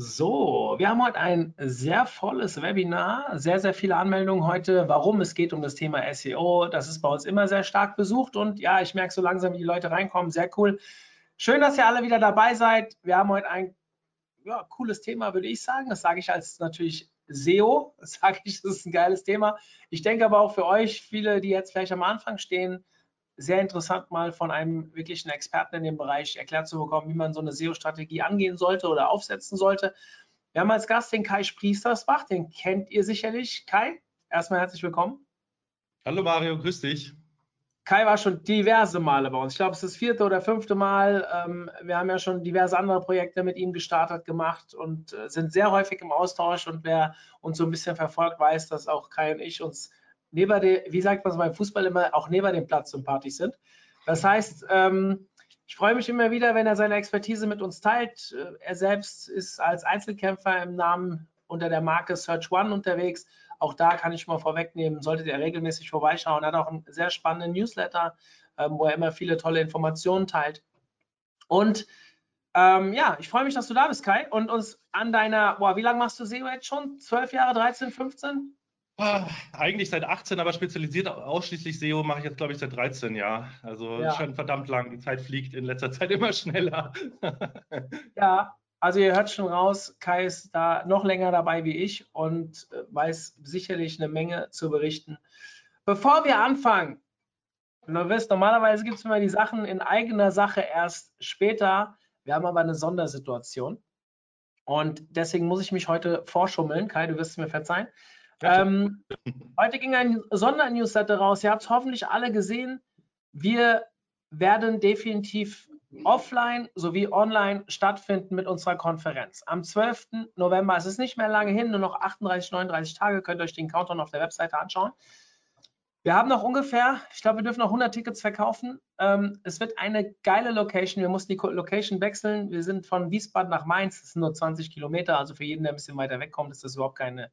So, wir haben heute ein sehr volles Webinar, sehr, sehr viele Anmeldungen heute, warum es geht um das Thema SEO. Das ist bei uns immer sehr stark besucht und ja, ich merke so langsam, wie die Leute reinkommen, sehr cool. Schön, dass ihr alle wieder dabei seid. Wir haben heute ein ja, cooles Thema, würde ich sagen. Das sage ich als natürlich SEO, das sage ich, das ist ein geiles Thema. Ich denke aber auch für euch, viele, die jetzt vielleicht am Anfang stehen, sehr interessant, mal von einem wirklichen Experten in dem Bereich erklärt zu bekommen, wie man so eine SEO-Strategie angehen sollte oder aufsetzen sollte. Wir haben als Gast den Kai Spriestersbach, den kennt ihr sicherlich. Kai, erstmal herzlich willkommen. Hallo Mario, grüß dich. Kai war schon diverse Male bei uns. Ich glaube, es ist das vierte oder fünfte Mal. Ähm, wir haben ja schon diverse andere Projekte mit ihm gestartet, gemacht und äh, sind sehr häufig im Austausch. Und wer uns so ein bisschen verfolgt, weiß, dass auch Kai und ich uns neben der, wie sagt man es beim Fußball immer, auch neben dem Platz sympathisch sind. Das heißt, ähm, ich freue mich immer wieder, wenn er seine Expertise mit uns teilt. Äh, er selbst ist als Einzelkämpfer im Namen unter der Marke Search One unterwegs. Auch da kann ich mal vorwegnehmen, solltet ihr regelmäßig vorbeischauen. Er hat auch einen sehr spannenden Newsletter, ähm, wo er immer viele tolle Informationen teilt. Und ähm, ja, ich freue mich, dass du da bist, Kai, und uns an deiner, boah, wie lange machst du SEO jetzt schon? 12 Jahre, 13, 15? Ah, eigentlich seit 18, aber spezialisiert ausschließlich SEO mache ich jetzt, glaube ich, seit 13 Jahren. Also ja. schon verdammt lang. Die Zeit fliegt in letzter Zeit immer schneller. ja, also ihr hört schon raus, Kai ist da noch länger dabei wie ich und äh, weiß sicherlich eine Menge zu berichten. Bevor wir anfangen, du wisst, normalerweise gibt es immer die Sachen in eigener Sache erst später. Wir haben aber eine Sondersituation. Und deswegen muss ich mich heute vorschummeln. Kai, du wirst es mir verzeihen. Ähm, heute ging ein Sondernewsletter raus. Ihr habt es hoffentlich alle gesehen. Wir werden definitiv offline sowie online stattfinden mit unserer Konferenz. Am 12. November, es ist nicht mehr lange hin, nur noch 38, 39 Tage, könnt ihr euch den Countdown auf der Webseite anschauen. Wir haben noch ungefähr, ich glaube, wir dürfen noch 100 Tickets verkaufen. Ähm, es wird eine geile Location. Wir mussten die Location wechseln. Wir sind von Wiesbaden nach Mainz. Das sind nur 20 Kilometer. Also für jeden, der ein bisschen weiter wegkommt, ist das überhaupt keine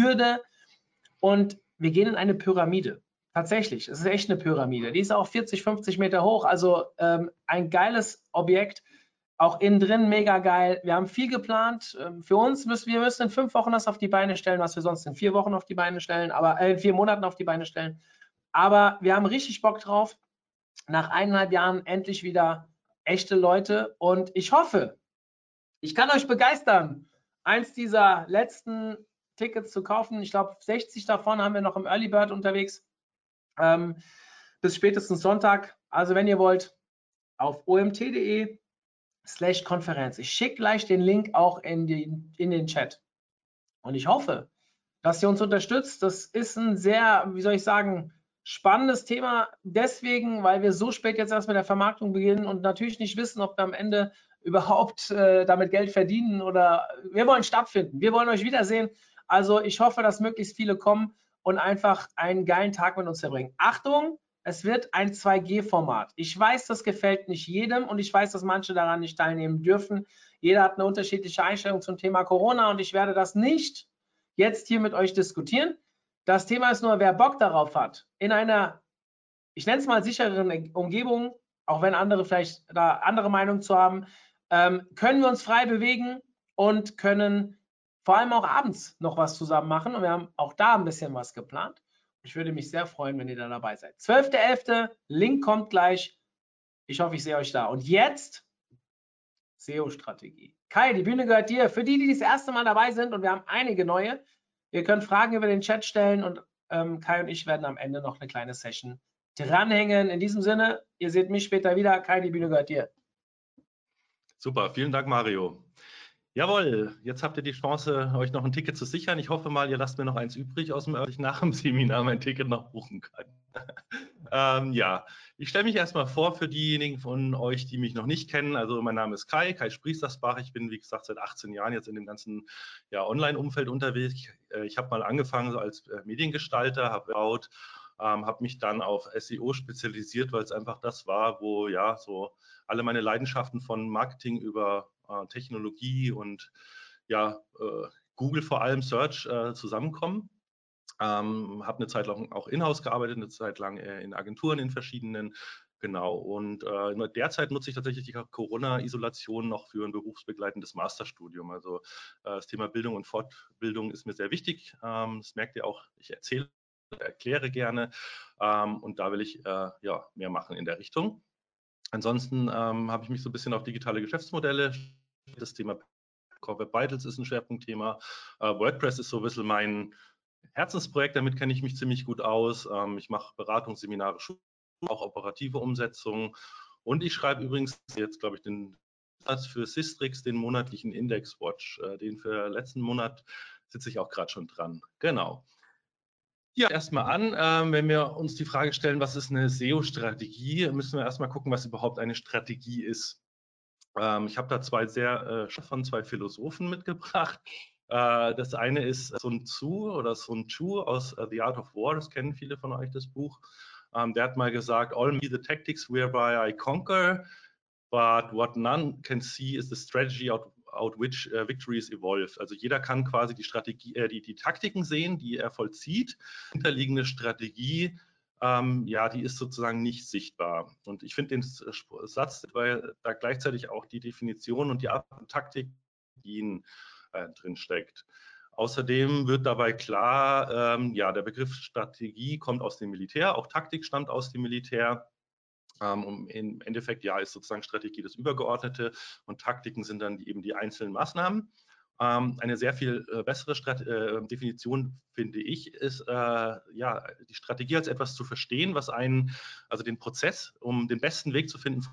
Hürde. Und wir gehen in eine Pyramide. Tatsächlich, es ist echt eine Pyramide. Die ist auch 40, 50 Meter hoch. Also ähm, ein geiles Objekt. Auch innen drin mega geil. Wir haben viel geplant. Ähm, für uns müssen wir müssen in fünf Wochen das auf die Beine stellen, was wir sonst in vier Wochen auf die Beine stellen, aber äh, in vier Monaten auf die Beine stellen. Aber wir haben richtig Bock drauf. Nach eineinhalb Jahren endlich wieder echte Leute. Und ich hoffe, ich kann euch begeistern, eins dieser letzten Tickets zu kaufen. Ich glaube, 60 davon haben wir noch im Early Bird unterwegs. Ähm, bis spätestens Sonntag. Also wenn ihr wollt, auf omt.de slash Konferenz. Ich schicke gleich den Link auch in, die, in den Chat. Und ich hoffe, dass ihr uns unterstützt. Das ist ein sehr, wie soll ich sagen, spannendes Thema. Deswegen, weil wir so spät jetzt erst mit der Vermarktung beginnen und natürlich nicht wissen, ob wir am Ende überhaupt äh, damit Geld verdienen oder wir wollen stattfinden. Wir wollen euch wiedersehen. Also ich hoffe, dass möglichst viele kommen und einfach einen geilen Tag mit uns verbringen. Achtung, es wird ein 2G-Format. Ich weiß, das gefällt nicht jedem und ich weiß, dass manche daran nicht teilnehmen dürfen. Jeder hat eine unterschiedliche Einstellung zum Thema Corona und ich werde das nicht jetzt hier mit euch diskutieren. Das Thema ist nur, wer Bock darauf hat, in einer, ich nenne es mal sichereren Umgebung, auch wenn andere vielleicht da andere Meinung zu haben, ähm, können wir uns frei bewegen und können vor allem auch abends noch was zusammen machen. Und wir haben auch da ein bisschen was geplant. Ich würde mich sehr freuen, wenn ihr da dabei seid. 12.11. Link kommt gleich. Ich hoffe, ich sehe euch da. Und jetzt SEO-Strategie. Kai, die Bühne gehört dir. Für die, die das erste Mal dabei sind, und wir haben einige neue, ihr könnt Fragen über den Chat stellen und ähm, Kai und ich werden am Ende noch eine kleine Session dranhängen. In diesem Sinne, ihr seht mich später wieder. Kai, die Bühne gehört dir. Super, vielen Dank, Mario. Jawohl, jetzt habt ihr die Chance, euch noch ein Ticket zu sichern. Ich hoffe mal, ihr lasst mir noch eins übrig, aus dem ich nach dem Seminar mein Ticket noch buchen kann. ähm, ja, ich stelle mich erstmal vor für diejenigen von euch, die mich noch nicht kennen. Also mein Name ist Kai, Kai Spriestersbach. Ich bin, wie gesagt, seit 18 Jahren jetzt in dem ganzen ja, Online-Umfeld unterwegs. Äh, ich habe mal angefangen so als äh, Mediengestalter, habe gebaut, ähm, habe mich dann auf SEO spezialisiert, weil es einfach das war, wo ja so alle meine Leidenschaften von Marketing über äh, Technologie und ja, äh, Google vor allem Search äh, zusammenkommen. Ähm, habe eine Zeit lang auch in-house gearbeitet, eine Zeit lang in Agenturen in verschiedenen, Genau, und äh, derzeit nutze ich tatsächlich die Corona-Isolation noch für ein berufsbegleitendes Masterstudium. Also äh, das Thema Bildung und Fortbildung ist mir sehr wichtig. Ähm, das merkt ihr auch, ich erzähle, erkläre gerne ähm, und da will ich äh, ja, mehr machen in der Richtung. Ansonsten ähm, habe ich mich so ein bisschen auf digitale Geschäftsmodelle, das Thema Corporate Vitals ist ein Schwerpunktthema. Äh, WordPress ist so ein bisschen mein Herzensprojekt, damit kenne ich mich ziemlich gut aus. Ähm, ich mache Beratungsseminare, auch operative Umsetzungen. Und ich schreibe übrigens jetzt, glaube ich, den Satz für Sistrix, den monatlichen Index Watch. Äh, den für letzten Monat sitze ich auch gerade schon dran. Genau. Ja, erstmal an, äh, wenn wir uns die Frage stellen, was ist eine SEO-Strategie, müssen wir erstmal gucken, was überhaupt eine Strategie ist. Ähm, ich habe da zwei sehr äh, von zwei Philosophen mitgebracht. Äh, das eine ist Sun Tzu oder Sun Chu aus uh, The Art of War, das kennen viele von euch, das Buch. Ähm, der hat mal gesagt, all me the tactics whereby I conquer, but what none can see is the strategy out, out which uh, victories evolve. Also jeder kann quasi die Strategie, äh, die, die Taktiken sehen, die er vollzieht. Hinterliegende Strategie, ähm, ja, die ist sozusagen nicht sichtbar. Und ich finde den Satz, weil da gleichzeitig auch die Definition und die Taktik äh, drin steckt. Außerdem wird dabei klar, ähm, ja, der Begriff Strategie kommt aus dem Militär, auch Taktik stammt aus dem Militär. Ähm, Im Endeffekt, ja, ist sozusagen Strategie das Übergeordnete und Taktiken sind dann die, eben die einzelnen Maßnahmen. Ähm, eine sehr viel äh, bessere Strat äh, Definition, finde ich, ist äh, ja, die Strategie als etwas zu verstehen, was einen, also den Prozess, um den besten Weg zu finden,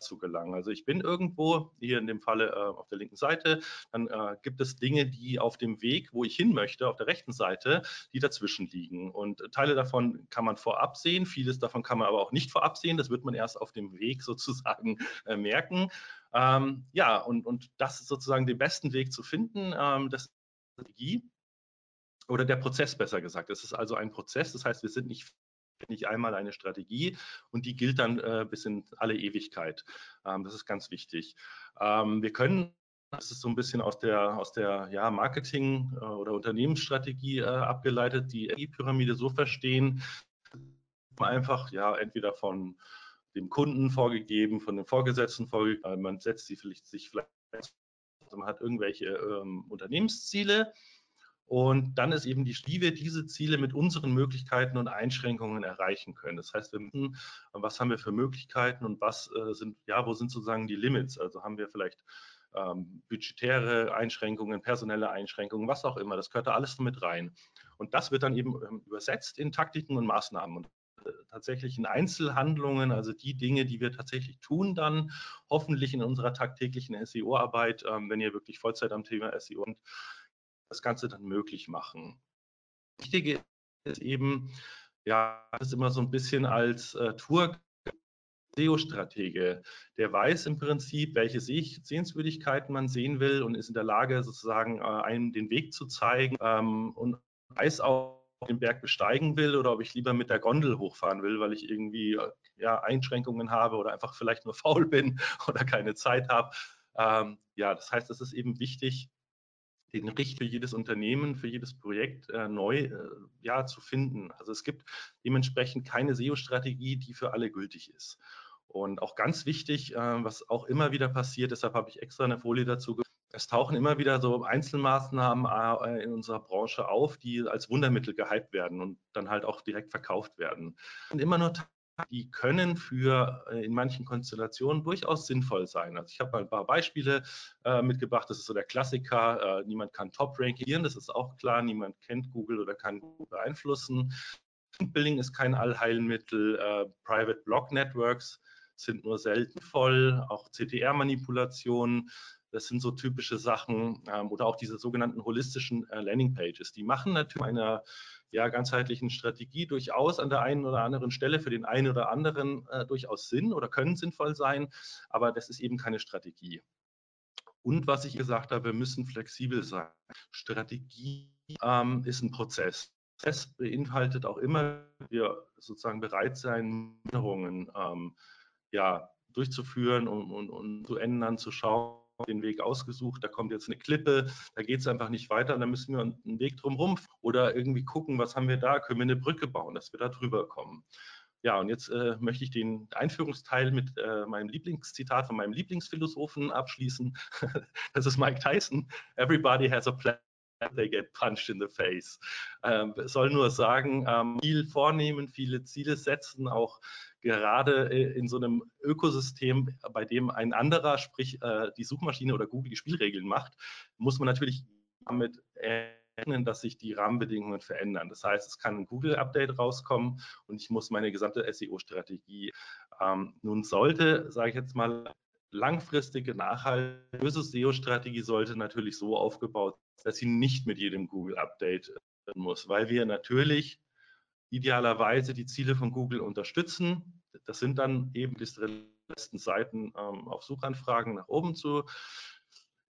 zu gelangen. Also ich bin irgendwo, hier in dem Falle äh, auf der linken Seite, dann äh, gibt es Dinge, die auf dem Weg, wo ich hin möchte, auf der rechten Seite, die dazwischen liegen. Und Teile davon kann man vorab sehen, vieles davon kann man aber auch nicht vorab sehen. Das wird man erst auf dem Weg sozusagen äh, merken. Ähm, ja, und, und das ist sozusagen den besten Weg zu finden, ähm, das ist Strategie oder der Prozess besser gesagt. Es ist also ein Prozess, das heißt, wir sind nicht nicht einmal eine Strategie und die gilt dann äh, bis in alle Ewigkeit. Ähm, das ist ganz wichtig. Ähm, wir können das ist so ein bisschen aus der, aus der ja, Marketing- äh, oder Unternehmensstrategie äh, abgeleitet, die Pyramide so verstehen, einfach ja entweder von dem Kunden vorgegeben, von den Vorgesetzten vorgegeben, man setzt sie vielleicht, sich vielleicht, man hat irgendwelche ähm, Unternehmensziele und dann ist eben die, wie wir diese Ziele mit unseren Möglichkeiten und Einschränkungen erreichen können. Das heißt, wir müssen, was haben wir für Möglichkeiten und was äh, sind, ja, wo sind sozusagen die Limits? Also haben wir vielleicht ähm, budgetäre Einschränkungen, personelle Einschränkungen, was auch immer. Das gehört da alles mit rein. Und das wird dann eben ähm, übersetzt in Taktiken und Maßnahmen. Und äh, tatsächlich in Einzelhandlungen, also die Dinge, die wir tatsächlich tun, dann hoffentlich in unserer tagtäglichen SEO-Arbeit, ähm, wenn ihr wirklich Vollzeit am Thema SEO und das Ganze dann möglich machen. Wichtige ist eben, ja, das ist immer so ein bisschen als äh, Tour SEO-Stratege, der weiß im Prinzip, welche Sehenswürdigkeiten man sehen will und ist in der Lage, sozusagen äh, einem den Weg zu zeigen ähm, und weiß auch, ob ich den Berg besteigen will oder ob ich lieber mit der Gondel hochfahren will, weil ich irgendwie äh, ja, Einschränkungen habe oder einfach vielleicht nur faul bin oder keine Zeit habe. Ähm, ja, das heißt, es ist eben wichtig, den Richt für jedes Unternehmen, für jedes Projekt äh, neu äh, ja, zu finden. Also es gibt dementsprechend keine SEO-Strategie, die für alle gültig ist. Und auch ganz wichtig, äh, was auch immer wieder passiert, deshalb habe ich extra eine Folie dazu es tauchen immer wieder so Einzelmaßnahmen äh, in unserer Branche auf, die als Wundermittel gehypt werden und dann halt auch direkt verkauft werden. Und immer nur die können für äh, in manchen Konstellationen durchaus sinnvoll sein. Also ich habe mal ein paar Beispiele äh, mitgebracht. Das ist so der Klassiker. Äh, niemand kann Top rankieren, das ist auch klar. Niemand kennt Google oder kann Google beeinflussen. Billing ist kein Allheilmittel. Äh, Private Block Networks sind nur selten voll. Auch CTR-Manipulationen. Das sind so typische Sachen ähm, oder auch diese sogenannten holistischen äh, Landing Pages. Die machen natürlich eine ja, ganzheitlichen Strategie durchaus an der einen oder anderen Stelle für den einen oder anderen äh, durchaus Sinn oder können sinnvoll sein, aber das ist eben keine Strategie. Und was ich gesagt habe, wir müssen flexibel sein. Strategie ähm, ist ein Prozess. Es beinhaltet auch immer, wir sozusagen bereit sein, Änderungen ähm, ja, durchzuführen und, und, und zu ändern, zu schauen den Weg ausgesucht, da kommt jetzt eine Klippe, da geht es einfach nicht weiter, dann müssen wir einen Weg drumherum oder irgendwie gucken, was haben wir da, können wir eine Brücke bauen, dass wir da drüber kommen. Ja, und jetzt äh, möchte ich den Einführungsteil mit äh, meinem Lieblingszitat von meinem Lieblingsphilosophen abschließen. das ist Mike Tyson. Everybody has a plan. They get punched in the face. Ähm, soll nur sagen, ähm, viel vornehmen, viele Ziele setzen, auch gerade äh, in so einem Ökosystem, bei dem ein anderer, sprich äh, die Suchmaschine oder Google die Spielregeln macht, muss man natürlich damit rechnen, dass sich die Rahmenbedingungen verändern. Das heißt, es kann ein Google-Update rauskommen und ich muss meine gesamte SEO-Strategie ähm, nun sollte, sage ich jetzt mal, langfristige, nachhaltige SEO-Strategie sollte natürlich so aufgebaut dass sie nicht mit jedem Google-Update muss, weil wir natürlich idealerweise die Ziele von Google unterstützen. Das sind dann eben die letzten Seiten ähm, auf Suchanfragen nach oben zu,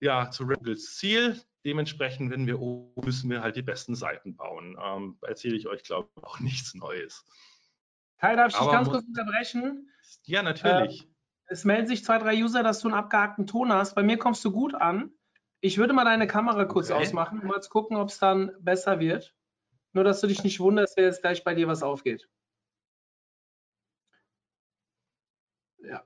ja, zu Googles Ziel. Dementsprechend, wenn wir oben müssen wir halt die besten Seiten bauen. Ähm, erzähle ich euch, glaube ich, auch nichts Neues. Kai, darf ich dich ganz kurz unterbrechen? Ja, natürlich. Äh, es melden sich zwei, drei User, dass du einen abgehackten Ton hast. Bei mir kommst du gut an. Ich würde mal deine Kamera kurz okay. ausmachen, um mal zu gucken, ob es dann besser wird. Nur, dass du dich nicht wunderst, wenn jetzt gleich bei dir was aufgeht. Ja.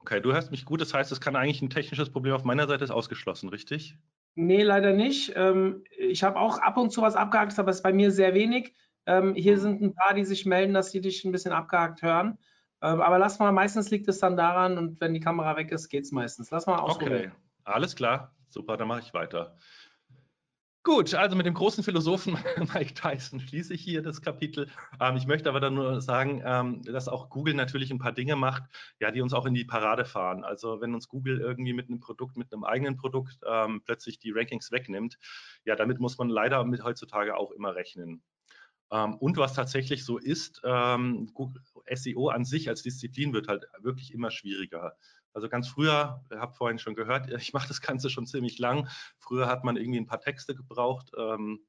Okay, du hörst mich gut. Das heißt, es kann eigentlich ein technisches Problem auf meiner Seite ist ausgeschlossen, richtig? Nee, leider nicht. Ähm, ich habe auch ab und zu was abgehakt, aber es ist bei mir sehr wenig. Ähm, hier mhm. sind ein paar, die sich melden, dass sie dich ein bisschen abgehakt hören. Ähm, aber lass mal, meistens liegt es dann daran und wenn die Kamera weg ist, geht es meistens. Lass mal ausprobieren. Okay, alles klar. Super, dann mache ich weiter. Gut, also mit dem großen Philosophen Mike Tyson schließe ich hier das Kapitel. Ähm, ich möchte aber dann nur sagen, ähm, dass auch Google natürlich ein paar Dinge macht, ja, die uns auch in die Parade fahren. Also wenn uns Google irgendwie mit einem Produkt, mit einem eigenen Produkt ähm, plötzlich die Rankings wegnimmt, ja, damit muss man leider mit heutzutage auch immer rechnen. Ähm, und was tatsächlich so ist, ähm, SEO an sich als Disziplin wird halt wirklich immer schwieriger. Also ganz früher, habe vorhin schon gehört, ich mache das Ganze schon ziemlich lang. Früher hat man irgendwie ein paar Texte gebraucht ähm,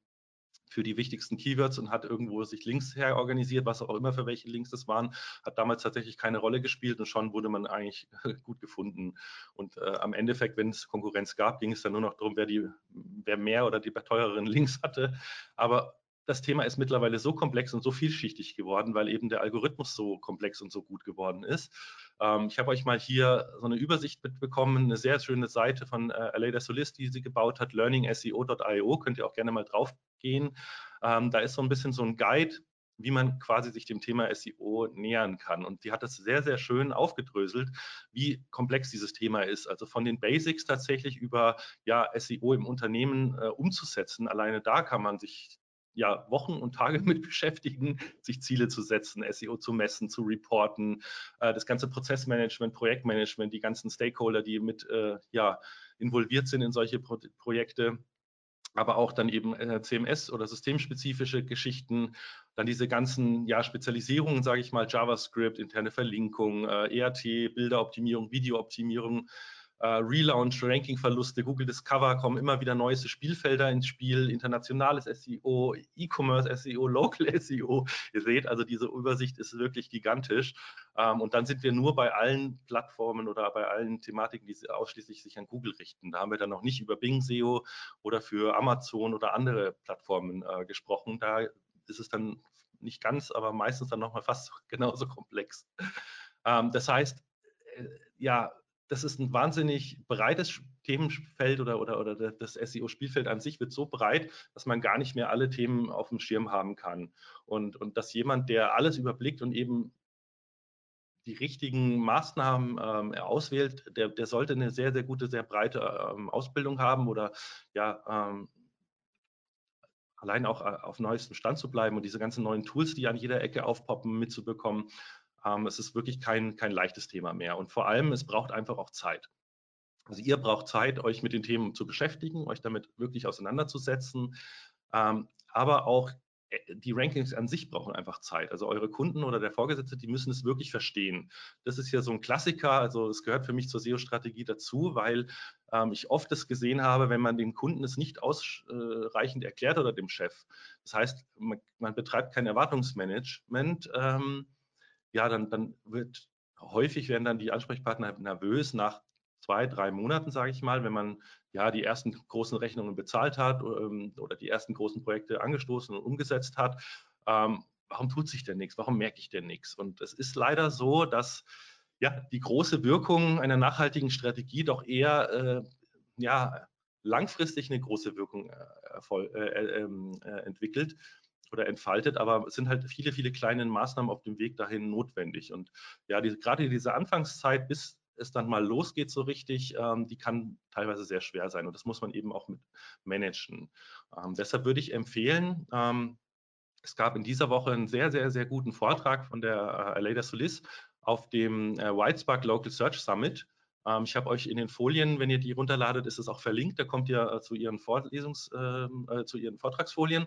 für die wichtigsten Keywords und hat irgendwo sich Links her organisiert, was auch immer für welche Links das waren, hat damals tatsächlich keine Rolle gespielt und schon wurde man eigentlich gut gefunden. Und äh, am Endeffekt, wenn es Konkurrenz gab, ging es dann nur noch darum, wer, die, wer mehr oder die teureren Links hatte. Aber das Thema ist mittlerweile so komplex und so vielschichtig geworden, weil eben der Algorithmus so komplex und so gut geworden ist. Ähm, ich habe euch mal hier so eine Übersicht mitbekommen, eine sehr schöne Seite von äh, Aleda Solis, die sie gebaut hat, learningseo.io, könnt ihr auch gerne mal drauf gehen. Ähm, da ist so ein bisschen so ein Guide, wie man quasi sich dem Thema SEO nähern kann. Und die hat das sehr, sehr schön aufgedröselt, wie komplex dieses Thema ist. Also von den Basics tatsächlich über ja, SEO im Unternehmen äh, umzusetzen. Alleine da kann man sich ja, Wochen und Tage mit beschäftigen, sich Ziele zu setzen, SEO zu messen, zu reporten, äh, das ganze Prozessmanagement, Projektmanagement, die ganzen Stakeholder, die mit äh, ja, involviert sind in solche Pro Projekte, aber auch dann eben äh, CMS oder systemspezifische Geschichten, dann diese ganzen ja, Spezialisierungen, sage ich mal, JavaScript, interne Verlinkung, äh, ERT, Bilderoptimierung, Videooptimierung, Relaunch, Rankingverluste, Google Discover kommen immer wieder neue Spielfelder ins Spiel, internationales SEO, E-Commerce SEO, Local SEO. Ihr seht also, diese Übersicht ist wirklich gigantisch. Ähm, und dann sind wir nur bei allen Plattformen oder bei allen Thematiken, die ausschließlich sich an Google richten. Da haben wir dann noch nicht über Bing SEO oder für Amazon oder andere Plattformen äh, gesprochen. Da ist es dann nicht ganz, aber meistens dann nochmal fast genauso komplex. Ähm, das heißt, äh, ja, das ist ein wahnsinnig breites Themenfeld oder, oder, oder das SEO-Spielfeld an sich wird so breit, dass man gar nicht mehr alle Themen auf dem Schirm haben kann. Und, und dass jemand, der alles überblickt und eben die richtigen Maßnahmen ähm, auswählt, der, der sollte eine sehr, sehr gute, sehr breite ähm, Ausbildung haben oder ja, ähm, allein auch äh, auf neuestem Stand zu bleiben und diese ganzen neuen Tools, die an jeder Ecke aufpoppen, mitzubekommen. Ähm, es ist wirklich kein, kein leichtes Thema mehr. Und vor allem, es braucht einfach auch Zeit. Also ihr braucht Zeit, euch mit den Themen zu beschäftigen, euch damit wirklich auseinanderzusetzen. Ähm, aber auch äh, die Rankings an sich brauchen einfach Zeit. Also eure Kunden oder der Vorgesetzte, die müssen es wirklich verstehen. Das ist ja so ein Klassiker. Also es gehört für mich zur SEO-Strategie dazu, weil ähm, ich oft das gesehen habe, wenn man dem Kunden es nicht ausreichend erklärt oder dem Chef. Das heißt, man, man betreibt kein Erwartungsmanagement. Ähm, ja, dann, dann wird häufig werden dann die Ansprechpartner nervös nach zwei, drei Monaten, sage ich mal, wenn man ja die ersten großen Rechnungen bezahlt hat ähm, oder die ersten großen Projekte angestoßen und umgesetzt hat. Ähm, warum tut sich denn nichts? Warum merke ich denn nichts? Und es ist leider so, dass ja, die große Wirkung einer nachhaltigen Strategie doch eher äh, ja, langfristig eine große Wirkung äh, äh, ähm, äh, entwickelt oder entfaltet, aber es sind halt viele, viele kleine Maßnahmen auf dem Weg dahin notwendig. Und ja, die, gerade diese Anfangszeit, bis es dann mal losgeht so richtig, ähm, die kann teilweise sehr schwer sein und das muss man eben auch mit managen. Ähm, deshalb würde ich empfehlen, ähm, es gab in dieser Woche einen sehr, sehr, sehr guten Vortrag von der äh, Aleida Solis auf dem äh, Whitespark Local Search Summit. Ähm, ich habe euch in den Folien, wenn ihr die runterladet, ist es auch verlinkt. Da kommt ihr äh, zu ihren Vorlesungs, ähm, äh, zu ihren Vortragsfolien.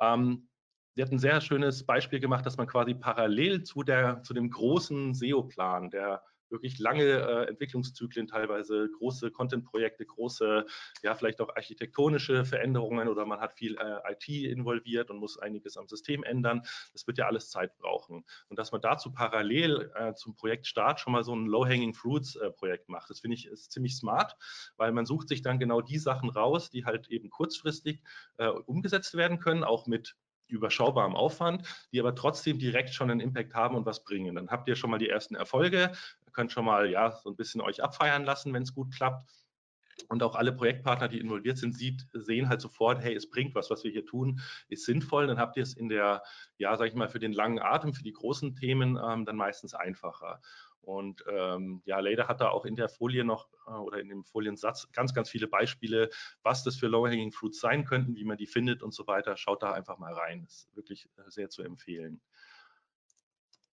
Ähm, sie hat ein sehr schönes Beispiel gemacht, dass man quasi parallel zu der zu dem großen SEO-Plan, der wirklich lange äh, Entwicklungszyklen, teilweise große Content-Projekte, große, ja, vielleicht auch architektonische Veränderungen oder man hat viel äh, IT involviert und muss einiges am System ändern. Das wird ja alles Zeit brauchen. Und dass man dazu parallel äh, zum Projektstart schon mal so ein Low-Hanging Fruits-Projekt äh, macht, das finde ich ist ziemlich smart, weil man sucht sich dann genau die Sachen raus, die halt eben kurzfristig äh, umgesetzt werden können, auch mit überschaubarem Aufwand, die aber trotzdem direkt schon einen Impact haben und was bringen. Dann habt ihr schon mal die ersten Erfolge, könnt schon mal ja so ein bisschen euch abfeiern lassen, wenn es gut klappt. Und auch alle Projektpartner, die involviert sind, sieht, sehen halt sofort, hey, es bringt was, was wir hier tun, ist sinnvoll. Dann habt ihr es in der, ja, sag ich mal, für den langen Atem, für die großen Themen ähm, dann meistens einfacher. Und ähm, ja, Leder hat da auch in der Folie noch äh, oder in dem Foliensatz ganz, ganz viele Beispiele, was das für Low-Hanging Fruits sein könnten, wie man die findet und so weiter. Schaut da einfach mal rein. Ist wirklich äh, sehr zu empfehlen.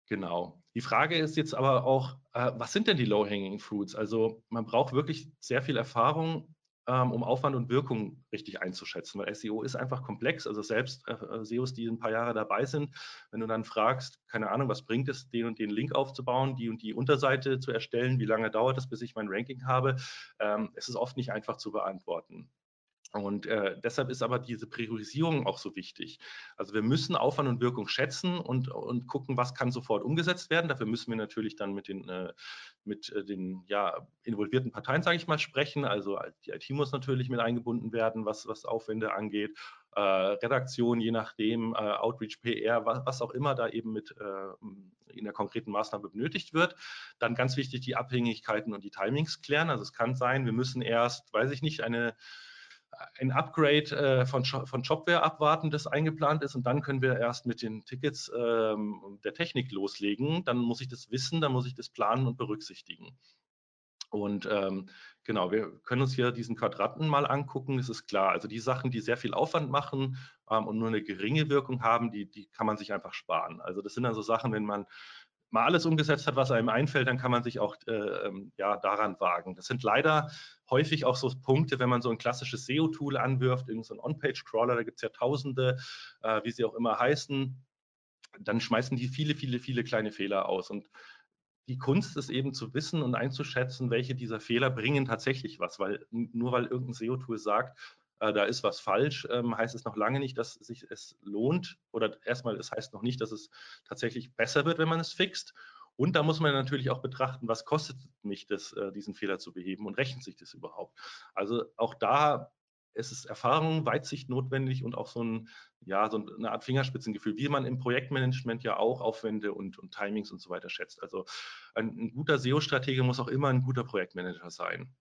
Genau. Die Frage ist jetzt aber auch, äh, was sind denn die Low-Hanging Fruits? Also man braucht wirklich sehr viel Erfahrung, um Aufwand und Wirkung richtig einzuschätzen, weil SEO ist einfach komplex. Also selbst äh, äh SEOs, die ein paar Jahre dabei sind, wenn du dann fragst, keine Ahnung, was bringt es, den und den Link aufzubauen, die und die Unterseite zu erstellen, wie lange dauert es, bis ich mein Ranking habe, ähm, es ist oft nicht einfach zu beantworten. Und äh, deshalb ist aber diese Priorisierung auch so wichtig. Also wir müssen Aufwand und Wirkung schätzen und, und gucken, was kann sofort umgesetzt werden. Dafür müssen wir natürlich dann mit den, äh, mit äh, den ja, involvierten Parteien, sage ich mal, sprechen. Also die IT muss natürlich mit eingebunden werden, was, was Aufwände angeht. Äh, Redaktion, je nachdem, äh, Outreach, PR, was, was, auch immer da eben mit äh, in der konkreten Maßnahme benötigt wird. Dann ganz wichtig, die Abhängigkeiten und die Timings klären. Also es kann sein, wir müssen erst, weiß ich nicht, eine ein Upgrade äh, von, von Shopware abwarten, das eingeplant ist und dann können wir erst mit den Tickets ähm, der Technik loslegen. Dann muss ich das wissen, dann muss ich das planen und berücksichtigen. Und ähm, genau, wir können uns hier diesen Quadranten mal angucken. Es ist klar, also die Sachen, die sehr viel Aufwand machen ähm, und nur eine geringe Wirkung haben, die, die kann man sich einfach sparen. Also das sind dann so Sachen, wenn man mal alles umgesetzt hat, was einem einfällt, dann kann man sich auch äh, ähm, ja, daran wagen. Das sind leider häufig auch so Punkte, wenn man so ein klassisches SEO-Tool anwirft, irgendein so On-Page-Crawler, da gibt es ja tausende, äh, wie sie auch immer heißen, dann schmeißen die viele, viele, viele kleine Fehler aus. Und die Kunst ist eben zu wissen und einzuschätzen, welche dieser Fehler bringen tatsächlich was, weil nur weil irgendein SEO-Tool sagt, äh, da ist was falsch, ähm, heißt es noch lange nicht, dass sich es lohnt oder erstmal, es heißt noch nicht, dass es tatsächlich besser wird, wenn man es fixt. Und da muss man natürlich auch betrachten, was kostet mich das, äh, diesen Fehler zu beheben und rechnet sich das überhaupt. Also auch da ist es Erfahrung, Weitsicht notwendig und auch so, ein, ja, so eine Art Fingerspitzengefühl, wie man im Projektmanagement ja auch Aufwände und, und Timings und so weiter schätzt. Also ein, ein guter SEO-Stratege muss auch immer ein guter Projektmanager sein.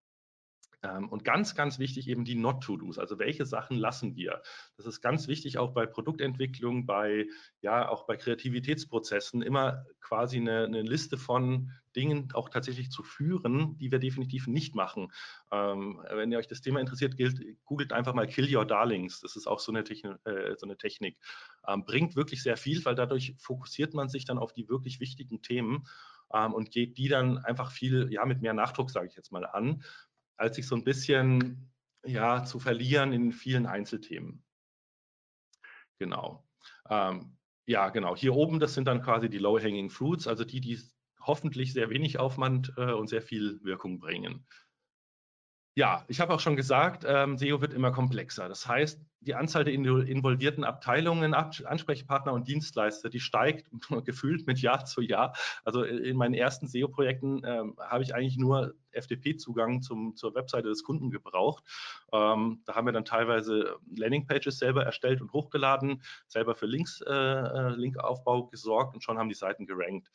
Ähm, und ganz, ganz wichtig eben die Not-to-Dos, also welche Sachen lassen wir. Das ist ganz wichtig auch bei Produktentwicklung, bei, ja, auch bei Kreativitätsprozessen, immer quasi eine, eine Liste von Dingen auch tatsächlich zu führen, die wir definitiv nicht machen. Ähm, wenn ihr euch das Thema interessiert, gilt, googelt einfach mal Kill Your Darlings. Das ist auch so eine, Techn äh, so eine Technik. Ähm, bringt wirklich sehr viel, weil dadurch fokussiert man sich dann auf die wirklich wichtigen Themen ähm, und geht die dann einfach viel, ja, mit mehr Nachdruck, sage ich jetzt mal, an als sich so ein bisschen ja, zu verlieren in vielen Einzelthemen. Genau. Ähm, ja, genau. Hier oben, das sind dann quasi die Low-Hanging Fruits, also die, die hoffentlich sehr wenig Aufwand äh, und sehr viel Wirkung bringen. Ja, ich habe auch schon gesagt, ähm, SEO wird immer komplexer. Das heißt, die Anzahl der involvierten Abteilungen, Ansprechpartner und Dienstleister, die steigt gefühlt mit Jahr zu Jahr. Also in meinen ersten SEO-Projekten ähm, habe ich eigentlich nur FTP-Zugang zur Webseite des Kunden gebraucht. Ähm, da haben wir dann teilweise Landingpages selber erstellt und hochgeladen, selber für Links, äh, äh Linkaufbau gesorgt und schon haben die Seiten gerankt.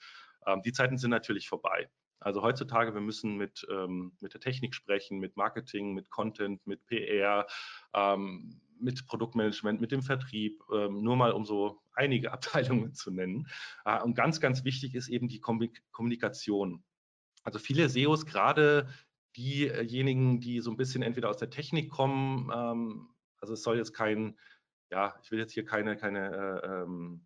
Ähm, die Zeiten sind natürlich vorbei. Also heutzutage, wir müssen mit, ähm, mit der Technik sprechen, mit Marketing, mit Content, mit PR, ähm, mit Produktmanagement, mit dem Vertrieb, ähm, nur mal um so einige Abteilungen zu nennen. Äh, und ganz, ganz wichtig ist eben die Kommunikation. Also viele SEOs, gerade diejenigen, die so ein bisschen entweder aus der Technik kommen, ähm, also es soll jetzt kein, ja, ich will jetzt hier keine, keine äh, ähm,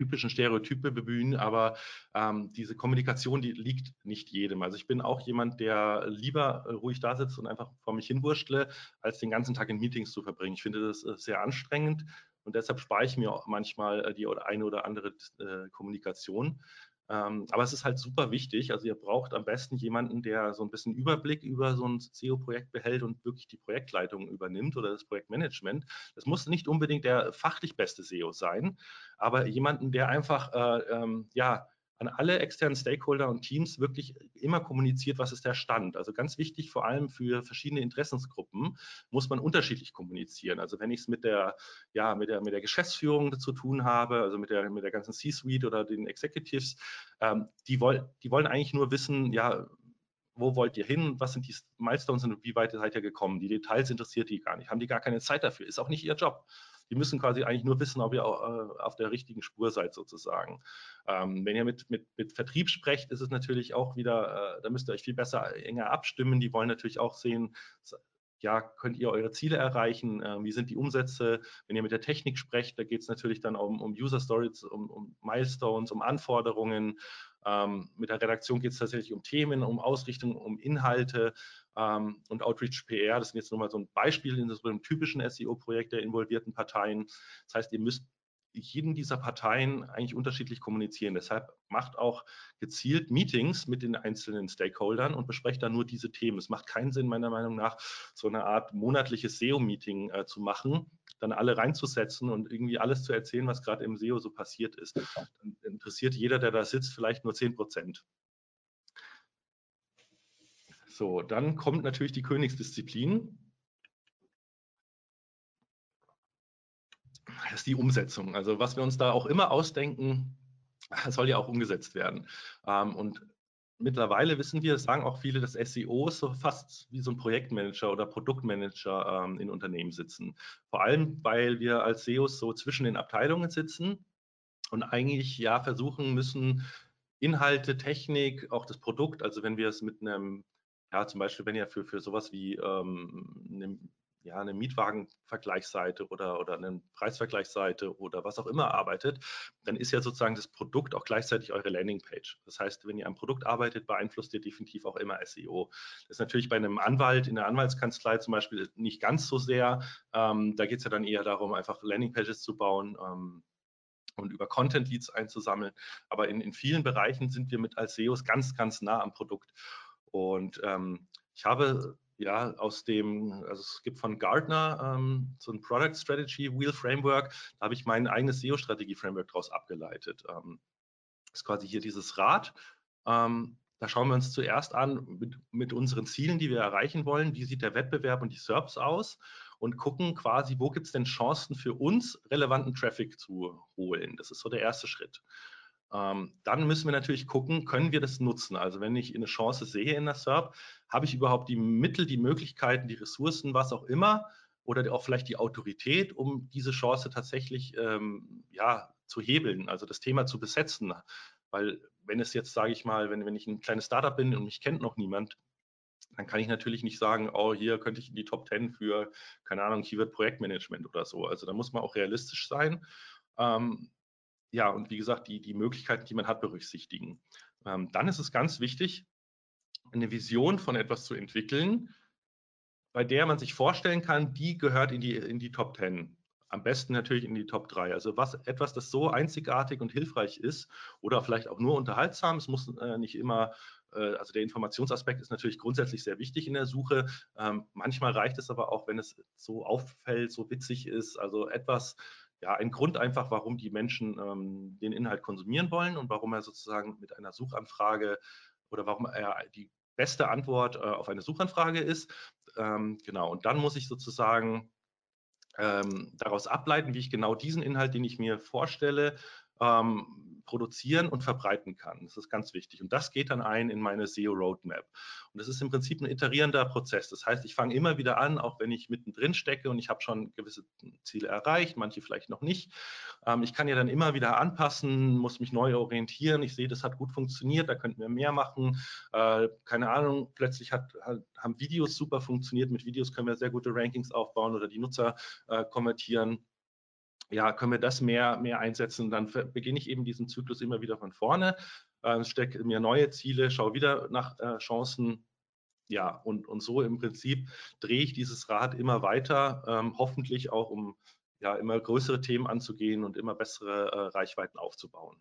typischen Stereotype bemühen, aber ähm, diese Kommunikation, die liegt nicht jedem. Also ich bin auch jemand, der lieber äh, ruhig da sitzt und einfach vor mich hinwurschtle, als den ganzen Tag in Meetings zu verbringen. Ich finde das äh, sehr anstrengend und deshalb spare ich mir auch manchmal äh, die eine oder andere äh, Kommunikation. Ähm, aber es ist halt super wichtig. Also ihr braucht am besten jemanden, der so ein bisschen Überblick über so ein SEO-Projekt behält und wirklich die Projektleitung übernimmt oder das Projektmanagement. Das muss nicht unbedingt der fachlich beste SEO sein, aber jemanden, der einfach äh, ähm, ja an alle externen Stakeholder und Teams wirklich immer kommuniziert, was ist der Stand. Also ganz wichtig, vor allem für verschiedene Interessensgruppen, muss man unterschiedlich kommunizieren. Also wenn ich es mit der, ja, mit der, mit der Geschäftsführung zu tun habe, also mit der, mit der ganzen C-Suite oder den Executives, ähm, die, wollen, die wollen eigentlich nur wissen, ja, wo wollt ihr hin, was sind die Milestones und wie weit seid ihr gekommen? Die Details interessiert die gar nicht, haben die gar keine Zeit dafür, ist auch nicht ihr Job. Die müssen quasi eigentlich nur wissen, ob ihr äh, auf der richtigen Spur seid sozusagen. Ähm, wenn ihr mit, mit, mit Vertrieb sprecht, ist es natürlich auch wieder, äh, da müsst ihr euch viel besser enger abstimmen. Die wollen natürlich auch sehen, ja, könnt ihr eure Ziele erreichen? Äh, wie sind die Umsätze? Wenn ihr mit der Technik sprecht, da geht es natürlich dann um, um User Stories, um, um, Milestones, um Anforderungen. Ähm, mit der Redaktion geht es tatsächlich um Themen, um Ausrichtung, um Inhalte ähm, und Outreach PR. Das sind jetzt nur mal so ein Beispiel in so einem typischen SEO-Projekt der involvierten Parteien. Das heißt, ihr müsst jeden dieser Parteien eigentlich unterschiedlich kommunizieren. Deshalb macht auch gezielt Meetings mit den einzelnen Stakeholdern und besprecht dann nur diese Themen. Es macht keinen Sinn, meiner Meinung nach, so eine Art monatliches SEO-Meeting äh, zu machen, dann alle reinzusetzen und irgendwie alles zu erzählen, was gerade im SEO so passiert ist. Dann interessiert jeder, der da sitzt, vielleicht nur 10 Prozent. So, dann kommt natürlich die Königsdisziplin. Das ist die Umsetzung. Also was wir uns da auch immer ausdenken, soll ja auch umgesetzt werden. Ähm, und mittlerweile wissen wir, sagen auch viele, dass SEOs so fast wie so ein Projektmanager oder Produktmanager ähm, in Unternehmen sitzen. Vor allem, weil wir als SEOs so zwischen den Abteilungen sitzen und eigentlich ja versuchen müssen, Inhalte, Technik, auch das Produkt, also wenn wir es mit einem ja, zum Beispiel, wenn ihr für, für sowas wie ähm, eine, ja, eine Mietwagenvergleichsseite oder, oder eine Preisvergleichsseite oder was auch immer arbeitet, dann ist ja sozusagen das Produkt auch gleichzeitig eure Landingpage. Das heißt, wenn ihr am Produkt arbeitet, beeinflusst ihr definitiv auch immer SEO. Das ist natürlich bei einem Anwalt in der Anwaltskanzlei zum Beispiel nicht ganz so sehr. Ähm, da geht es ja dann eher darum, einfach Landingpages zu bauen. Ähm, und über Content Leads einzusammeln. Aber in, in vielen Bereichen sind wir mit als SEOs ganz, ganz nah am Produkt. Und ähm, ich habe ja aus dem, also es gibt von Gartner ähm, so ein Product Strategy Wheel Framework, da habe ich mein eigenes SEO-Strategie-Framework daraus abgeleitet. Ähm, ist quasi hier dieses Rad. Ähm, da schauen wir uns zuerst an mit, mit, unseren Zielen, die wir erreichen wollen, wie sieht der Wettbewerb und die SERPs aus und gucken quasi, wo gibt es denn Chancen für uns, relevanten Traffic zu holen. Das ist so der erste Schritt. Ähm, dann müssen wir natürlich gucken, können wir das nutzen? Also wenn ich eine Chance sehe in der SERP, habe ich überhaupt die Mittel, die Möglichkeiten, die Ressourcen, was auch immer, oder auch vielleicht die Autorität, um diese Chance tatsächlich ähm, ja, zu hebeln, also das Thema zu besetzen. Weil wenn es jetzt, sage ich mal, wenn, wenn ich ein kleines Startup bin und mich kennt noch niemand, dann kann ich natürlich nicht sagen, oh, hier könnte ich in die Top 10 für, keine Ahnung, Keyword Projektmanagement oder so. Also da muss man auch realistisch sein. Ähm, ja, und wie gesagt, die, die Möglichkeiten, die man hat, berücksichtigen. Ähm, dann ist es ganz wichtig, eine Vision von etwas zu entwickeln, bei der man sich vorstellen kann, die gehört in die, in die Top 10. am besten natürlich in die Top 3. Also was, etwas, das so einzigartig und hilfreich ist oder vielleicht auch nur unterhaltsam, es muss äh, nicht immer äh, also der Informationsaspekt ist natürlich grundsätzlich sehr wichtig in der Suche. Ähm, manchmal reicht es aber auch, wenn es so auffällt, so witzig ist, also etwas, ja, ein Grund einfach, warum die Menschen ähm, den Inhalt konsumieren wollen und warum er sozusagen mit einer Suchanfrage oder warum er die beste Antwort äh, auf eine Suchanfrage ist. Ähm, genau, und dann muss ich sozusagen ähm, daraus ableiten, wie ich genau diesen Inhalt, den ich mir vorstelle, ähm, produzieren und verbreiten kann. Das ist ganz wichtig. Und das geht dann ein in meine SEO Roadmap. Und das ist im Prinzip ein iterierender Prozess. Das heißt, ich fange immer wieder an, auch wenn ich mittendrin stecke und ich habe schon gewisse Ziele erreicht, manche vielleicht noch nicht. Ähm, ich kann ja dann immer wieder anpassen, muss mich neu orientieren. Ich sehe, das hat gut funktioniert, da könnten wir mehr machen. Äh, keine Ahnung, plötzlich hat, hat, haben Videos super funktioniert. Mit Videos können wir sehr gute Rankings aufbauen oder die Nutzer äh, konvertieren ja, können wir das mehr, mehr einsetzen. Dann beginne ich eben diesen Zyklus immer wieder von vorne, äh, stecke mir neue Ziele, schaue wieder nach äh, Chancen. Ja, und, und so im Prinzip drehe ich dieses Rad immer weiter, ähm, hoffentlich auch um ja, immer größere Themen anzugehen und immer bessere äh, Reichweiten aufzubauen.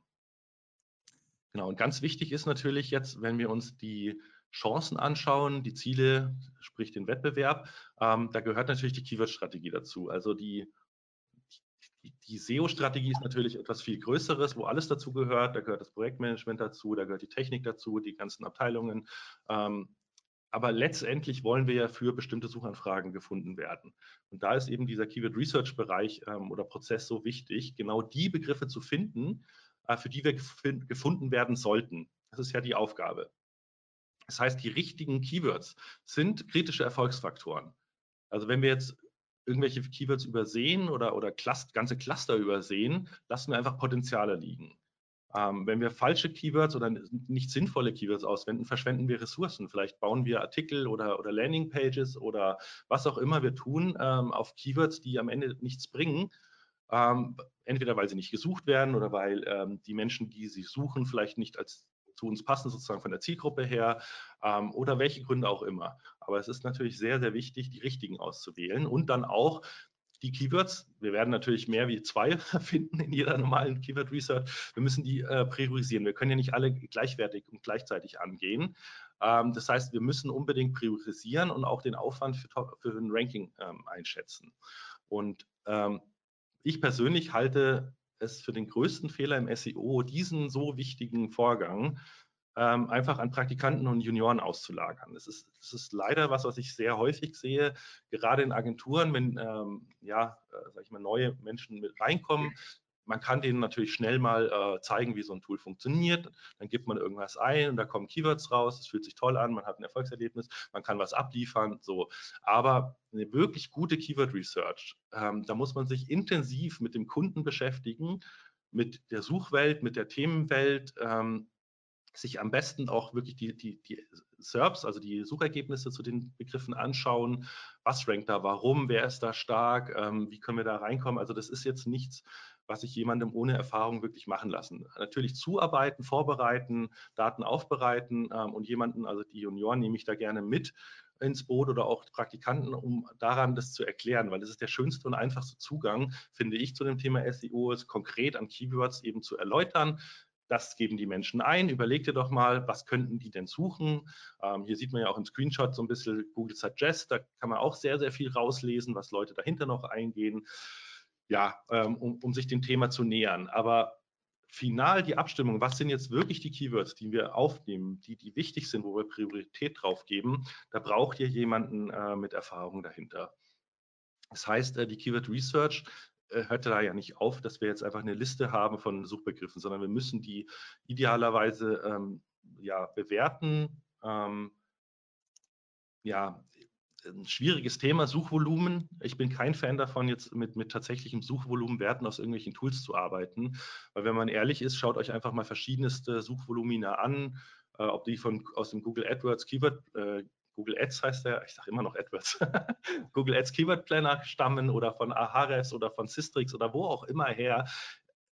Genau, und ganz wichtig ist natürlich jetzt, wenn wir uns die Chancen anschauen, die Ziele, sprich den Wettbewerb, ähm, da gehört natürlich die Keyword-Strategie dazu. Also die die SEO-Strategie ist natürlich etwas viel Größeres, wo alles dazu gehört. Da gehört das Projektmanagement dazu, da gehört die Technik dazu, die ganzen Abteilungen. Ähm, aber letztendlich wollen wir ja für bestimmte Suchanfragen gefunden werden. Und da ist eben dieser Keyword Research Bereich ähm, oder Prozess so wichtig, genau die Begriffe zu finden, äh, für die wir gefunden werden sollten. Das ist ja die Aufgabe. Das heißt, die richtigen Keywords sind kritische Erfolgsfaktoren. Also wenn wir jetzt irgendwelche Keywords übersehen oder, oder Cluster, ganze Cluster übersehen, lassen wir einfach Potenziale liegen. Ähm, wenn wir falsche Keywords oder nicht sinnvolle Keywords auswenden, verschwenden wir Ressourcen. Vielleicht bauen wir Artikel oder, oder Landingpages oder was auch immer wir tun ähm, auf Keywords, die am Ende nichts bringen. Ähm, entweder weil sie nicht gesucht werden oder weil ähm, die Menschen, die sie suchen, vielleicht nicht als zu uns passen, sozusagen von der Zielgruppe her ähm, oder welche Gründe auch immer. Aber es ist natürlich sehr, sehr wichtig, die richtigen auszuwählen und dann auch die Keywords, wir werden natürlich mehr wie zwei finden in jeder normalen Keyword Research. Wir müssen die äh, priorisieren. Wir können ja nicht alle gleichwertig und gleichzeitig angehen. Ähm, das heißt, wir müssen unbedingt priorisieren und auch den Aufwand für, für ein Ranking ähm, einschätzen. Und ähm, ich persönlich halte es für den größten Fehler im SEO, diesen so wichtigen Vorgang ähm, einfach an Praktikanten und Junioren auszulagern. Das ist, das ist leider was, was ich sehr häufig sehe, gerade in Agenturen, wenn ähm, ja, äh, sag ich mal, neue Menschen mit reinkommen, man kann denen natürlich schnell mal äh, zeigen, wie so ein Tool funktioniert. Dann gibt man irgendwas ein und da kommen Keywords raus. Es fühlt sich toll an, man hat ein Erfolgserlebnis, man kann was abliefern. So. Aber eine wirklich gute Keyword Research, ähm, da muss man sich intensiv mit dem Kunden beschäftigen, mit der Suchwelt, mit der Themenwelt. Ähm, sich am besten auch wirklich die, die, die SERPs, also die Suchergebnisse zu den Begriffen anschauen. Was rankt da, warum, wer ist da stark, ähm, wie können wir da reinkommen? Also das ist jetzt nichts, was ich jemandem ohne Erfahrung wirklich machen lassen. Natürlich zuarbeiten, vorbereiten, Daten aufbereiten ähm, und jemanden, also die Junioren nehme ich da gerne mit ins Boot oder auch Praktikanten, um daran das zu erklären, weil das ist der schönste und einfachste Zugang, finde ich, zu dem Thema SEO, es konkret an Keywords eben zu erläutern, das geben die Menschen ein. Überleg dir doch mal, was könnten die denn suchen? Ähm, hier sieht man ja auch im Screenshot so ein bisschen Google Suggest. Da kann man auch sehr, sehr viel rauslesen, was Leute dahinter noch eingehen. Ja, ähm, um, um sich dem Thema zu nähern. Aber final die Abstimmung, was sind jetzt wirklich die Keywords, die wir aufnehmen, die, die wichtig sind, wo wir Priorität drauf geben, da braucht ihr jemanden äh, mit Erfahrung dahinter. Das heißt, äh, die Keyword Research äh, hört da ja nicht auf, dass wir jetzt einfach eine Liste haben von Suchbegriffen, sondern wir müssen die idealerweise ähm, ja, bewerten. Ähm, ja, ein schwieriges Thema, Suchvolumen. Ich bin kein Fan davon, jetzt mit, mit tatsächlichem Suchvolumenwerten aus irgendwelchen Tools zu arbeiten. Weil wenn man ehrlich ist, schaut euch einfach mal verschiedenste Suchvolumina an, äh, ob die von aus dem Google AdWords Keyword äh, Google Ads heißt der, ich sage immer noch AdWords, Google Ads Keyword Planner stammen oder von Ahrefs oder von Systrix oder wo auch immer her.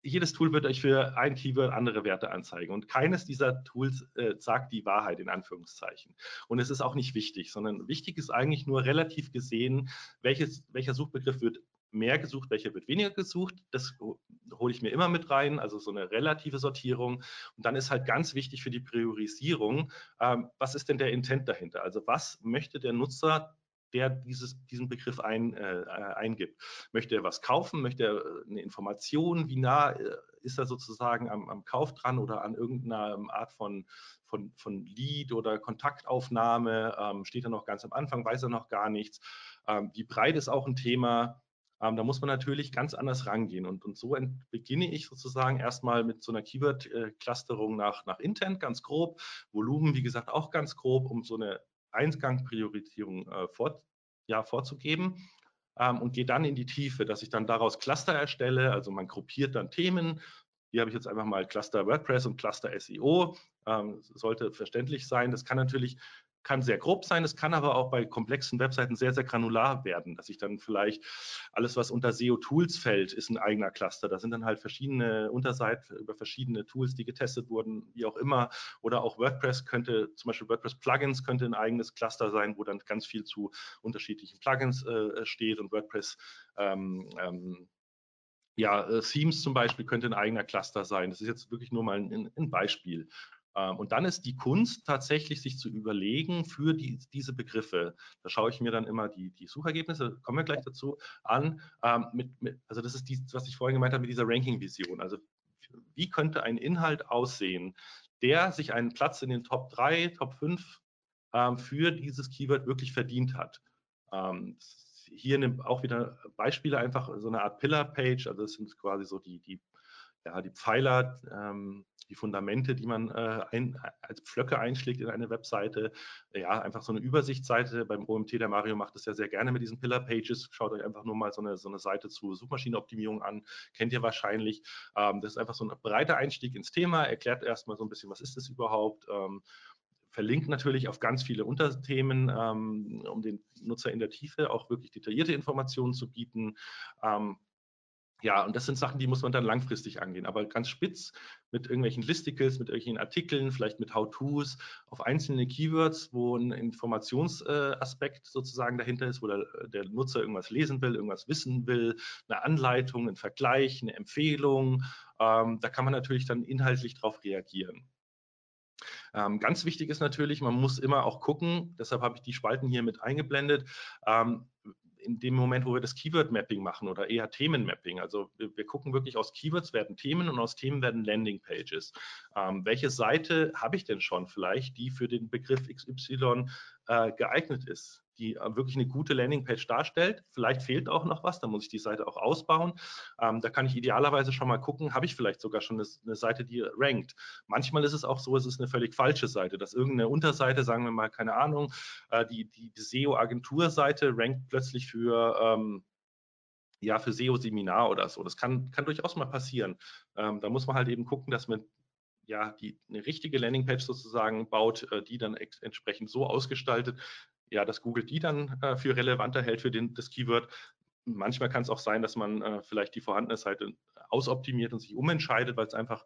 Jedes Tool wird euch für ein Keyword andere Werte anzeigen und keines dieser Tools äh, sagt die Wahrheit in Anführungszeichen. Und es ist auch nicht wichtig, sondern wichtig ist eigentlich nur relativ gesehen, welches, welcher Suchbegriff wird mehr gesucht, welcher wird weniger gesucht. Das hole ich mir immer mit rein, also so eine relative Sortierung. Und dann ist halt ganz wichtig für die Priorisierung, ähm, was ist denn der Intent dahinter? Also was möchte der Nutzer der dieses, diesen Begriff ein, äh, eingibt. Möchte er was kaufen? Möchte er äh, eine Information? Wie nah äh, ist er sozusagen am, am Kauf dran oder an irgendeiner Art von, von, von Lead oder Kontaktaufnahme? Ähm, steht er noch ganz am Anfang? Weiß er noch gar nichts? Ähm, wie breit ist auch ein Thema? Ähm, da muss man natürlich ganz anders rangehen. Und, und so beginne ich sozusagen erstmal mit so einer Keyword-Clusterung nach, nach Intent, ganz grob. Volumen, wie gesagt, auch ganz grob, um so eine Eingangspriorisierung äh, vor, ja, vorzugeben. Ähm, und gehe dann in die Tiefe, dass ich dann daraus Cluster erstelle. Also man gruppiert dann Themen. Hier habe ich jetzt einfach mal Cluster WordPress und Cluster SEO. Ähm, sollte verständlich sein. Das kann natürlich kann sehr grob sein, es kann aber auch bei komplexen Webseiten sehr, sehr granular werden, dass ich dann vielleicht alles, was unter SEO-Tools fällt, ist ein eigener Cluster. Da sind dann halt verschiedene Unterseiten über verschiedene Tools, die getestet wurden, wie auch immer. Oder auch WordPress könnte, zum Beispiel WordPress-Plugins könnte ein eigenes Cluster sein, wo dann ganz viel zu unterschiedlichen Plugins äh, steht und WordPress ähm, ähm, ja, äh, Themes zum Beispiel könnte ein eigener Cluster sein. Das ist jetzt wirklich nur mal ein, ein Beispiel. Ähm, und dann ist die Kunst tatsächlich, sich zu überlegen für die, diese Begriffe. Da schaue ich mir dann immer die, die Suchergebnisse, kommen wir gleich dazu, an. Ähm, mit, mit, also das ist die, was ich vorhin gemeint habe mit dieser Ranking-Vision. Also wie könnte ein Inhalt aussehen, der sich einen Platz in den Top 3, Top 5 ähm, für dieses Keyword wirklich verdient hat. Ähm, hier auch wieder Beispiele, einfach so eine Art Pillar-Page, also das sind quasi so die, die, ja, die Pfeiler, ähm, die Fundamente, die man äh, ein, als Pflöcke einschlägt in eine Webseite. Ja, einfach so eine Übersichtsseite. Beim OMT, der Mario macht das ja sehr gerne mit diesen Pillar Pages. Schaut euch einfach nur mal so eine, so eine Seite zu Suchmaschinenoptimierung an. Kennt ihr wahrscheinlich. Ähm, das ist einfach so ein breiter Einstieg ins Thema. Erklärt erstmal so ein bisschen, was ist das überhaupt. Ähm, verlinkt natürlich auf ganz viele Unterthemen, ähm, um den Nutzer in der Tiefe auch wirklich detaillierte Informationen zu bieten. Ähm, ja, und das sind Sachen, die muss man dann langfristig angehen. Aber ganz spitz mit irgendwelchen Listicles, mit irgendwelchen Artikeln, vielleicht mit How-Tos auf einzelne Keywords, wo ein Informationsaspekt sozusagen dahinter ist, wo der, der, Nutzer irgendwas lesen will, irgendwas wissen will, eine Anleitung, ein Vergleich, eine Empfehlung. Ähm, da kann man natürlich dann inhaltlich darauf reagieren. Ähm, ganz wichtig ist natürlich, man muss immer auch gucken, deshalb habe ich die Spalten hier mit eingeblendet, ähm, in dem Moment, wo wir das Keyword-Mapping machen oder eher Themen-Mapping. Also wir, wir, gucken wirklich aus Keywords werden Themen und aus Themen werden Landing-Pages. Ähm, welche Seite habe ich denn schon vielleicht, die für den Begriff XY äh, geeignet ist? Die äh, wirklich eine gute Landingpage darstellt. Vielleicht fehlt auch noch was, da muss ich die Seite auch ausbauen. Ähm, da kann ich idealerweise schon mal gucken, habe ich vielleicht sogar schon eine, eine, Seite, die rankt. Manchmal ist es auch so, es ist eine völlig falsche Seite, dass irgendeine Unterseite, sagen wir mal, keine Ahnung, äh, die, die, die SEO-Agenturseite rankt plötzlich für ähm, ja, für SEO-Seminar oder so. Das kann, kann durchaus mal passieren. Ähm, da muss man halt eben gucken, dass man ja, die eine richtige Landingpage sozusagen baut, äh, die dann entsprechend so ausgestaltet, ja, dass Google die dann äh, für relevanter hält für den, das Keyword. Manchmal kann es auch sein, dass man äh, vielleicht die vorhandene Seite ausoptimiert und sich umentscheidet, weil es einfach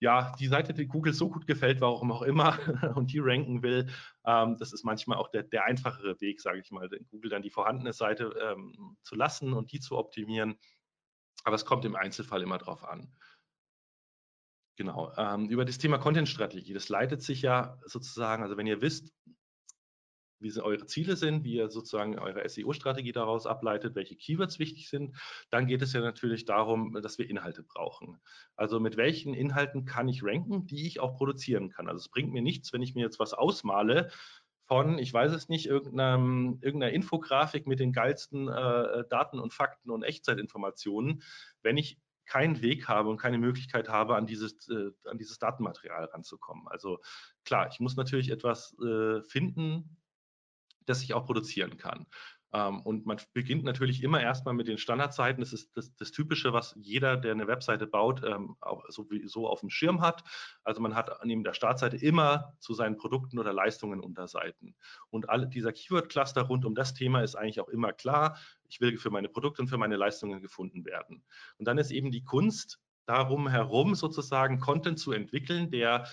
ja, die Seite, die Google so gut gefällt, warum auch immer, und die ranken will, ähm, das ist manchmal auch der, der einfachere Weg, sage ich mal, Google dann die vorhandene Seite ähm, zu lassen und die zu optimieren. Aber es kommt im Einzelfall immer drauf an. Genau. Ähm, über das Thema Content-Strategie, das leitet sich ja sozusagen, also wenn ihr wisst, wie eure Ziele sind, wie ihr sozusagen eure SEO-Strategie daraus ableitet, welche Keywords wichtig sind. Dann geht es ja natürlich darum, dass wir Inhalte brauchen. Also mit welchen Inhalten kann ich ranken, die ich auch produzieren kann. Also es bringt mir nichts, wenn ich mir jetzt was ausmale, von, ich weiß es nicht, irgendeiner, irgendeiner Infografik mit den geilsten äh, Daten und Fakten und Echtzeitinformationen, wenn ich keinen Weg habe und keine Möglichkeit habe, an dieses, äh, an dieses Datenmaterial ranzukommen. Also klar, ich muss natürlich etwas äh, finden, das ich auch produzieren kann. Ähm, und man beginnt natürlich immer erstmal mit den Standardseiten. Das ist das, das Typische, was jeder, der eine Webseite baut, ähm, sowieso auf dem Schirm hat. Also man hat neben der Startseite immer zu seinen Produkten oder Leistungen Unterseiten. Und alle, dieser Keyword-Cluster rund um das Thema ist eigentlich auch immer klar. Ich will für meine Produkte und für meine Leistungen gefunden werden. Und dann ist eben die Kunst, darum herum sozusagen Content zu entwickeln, der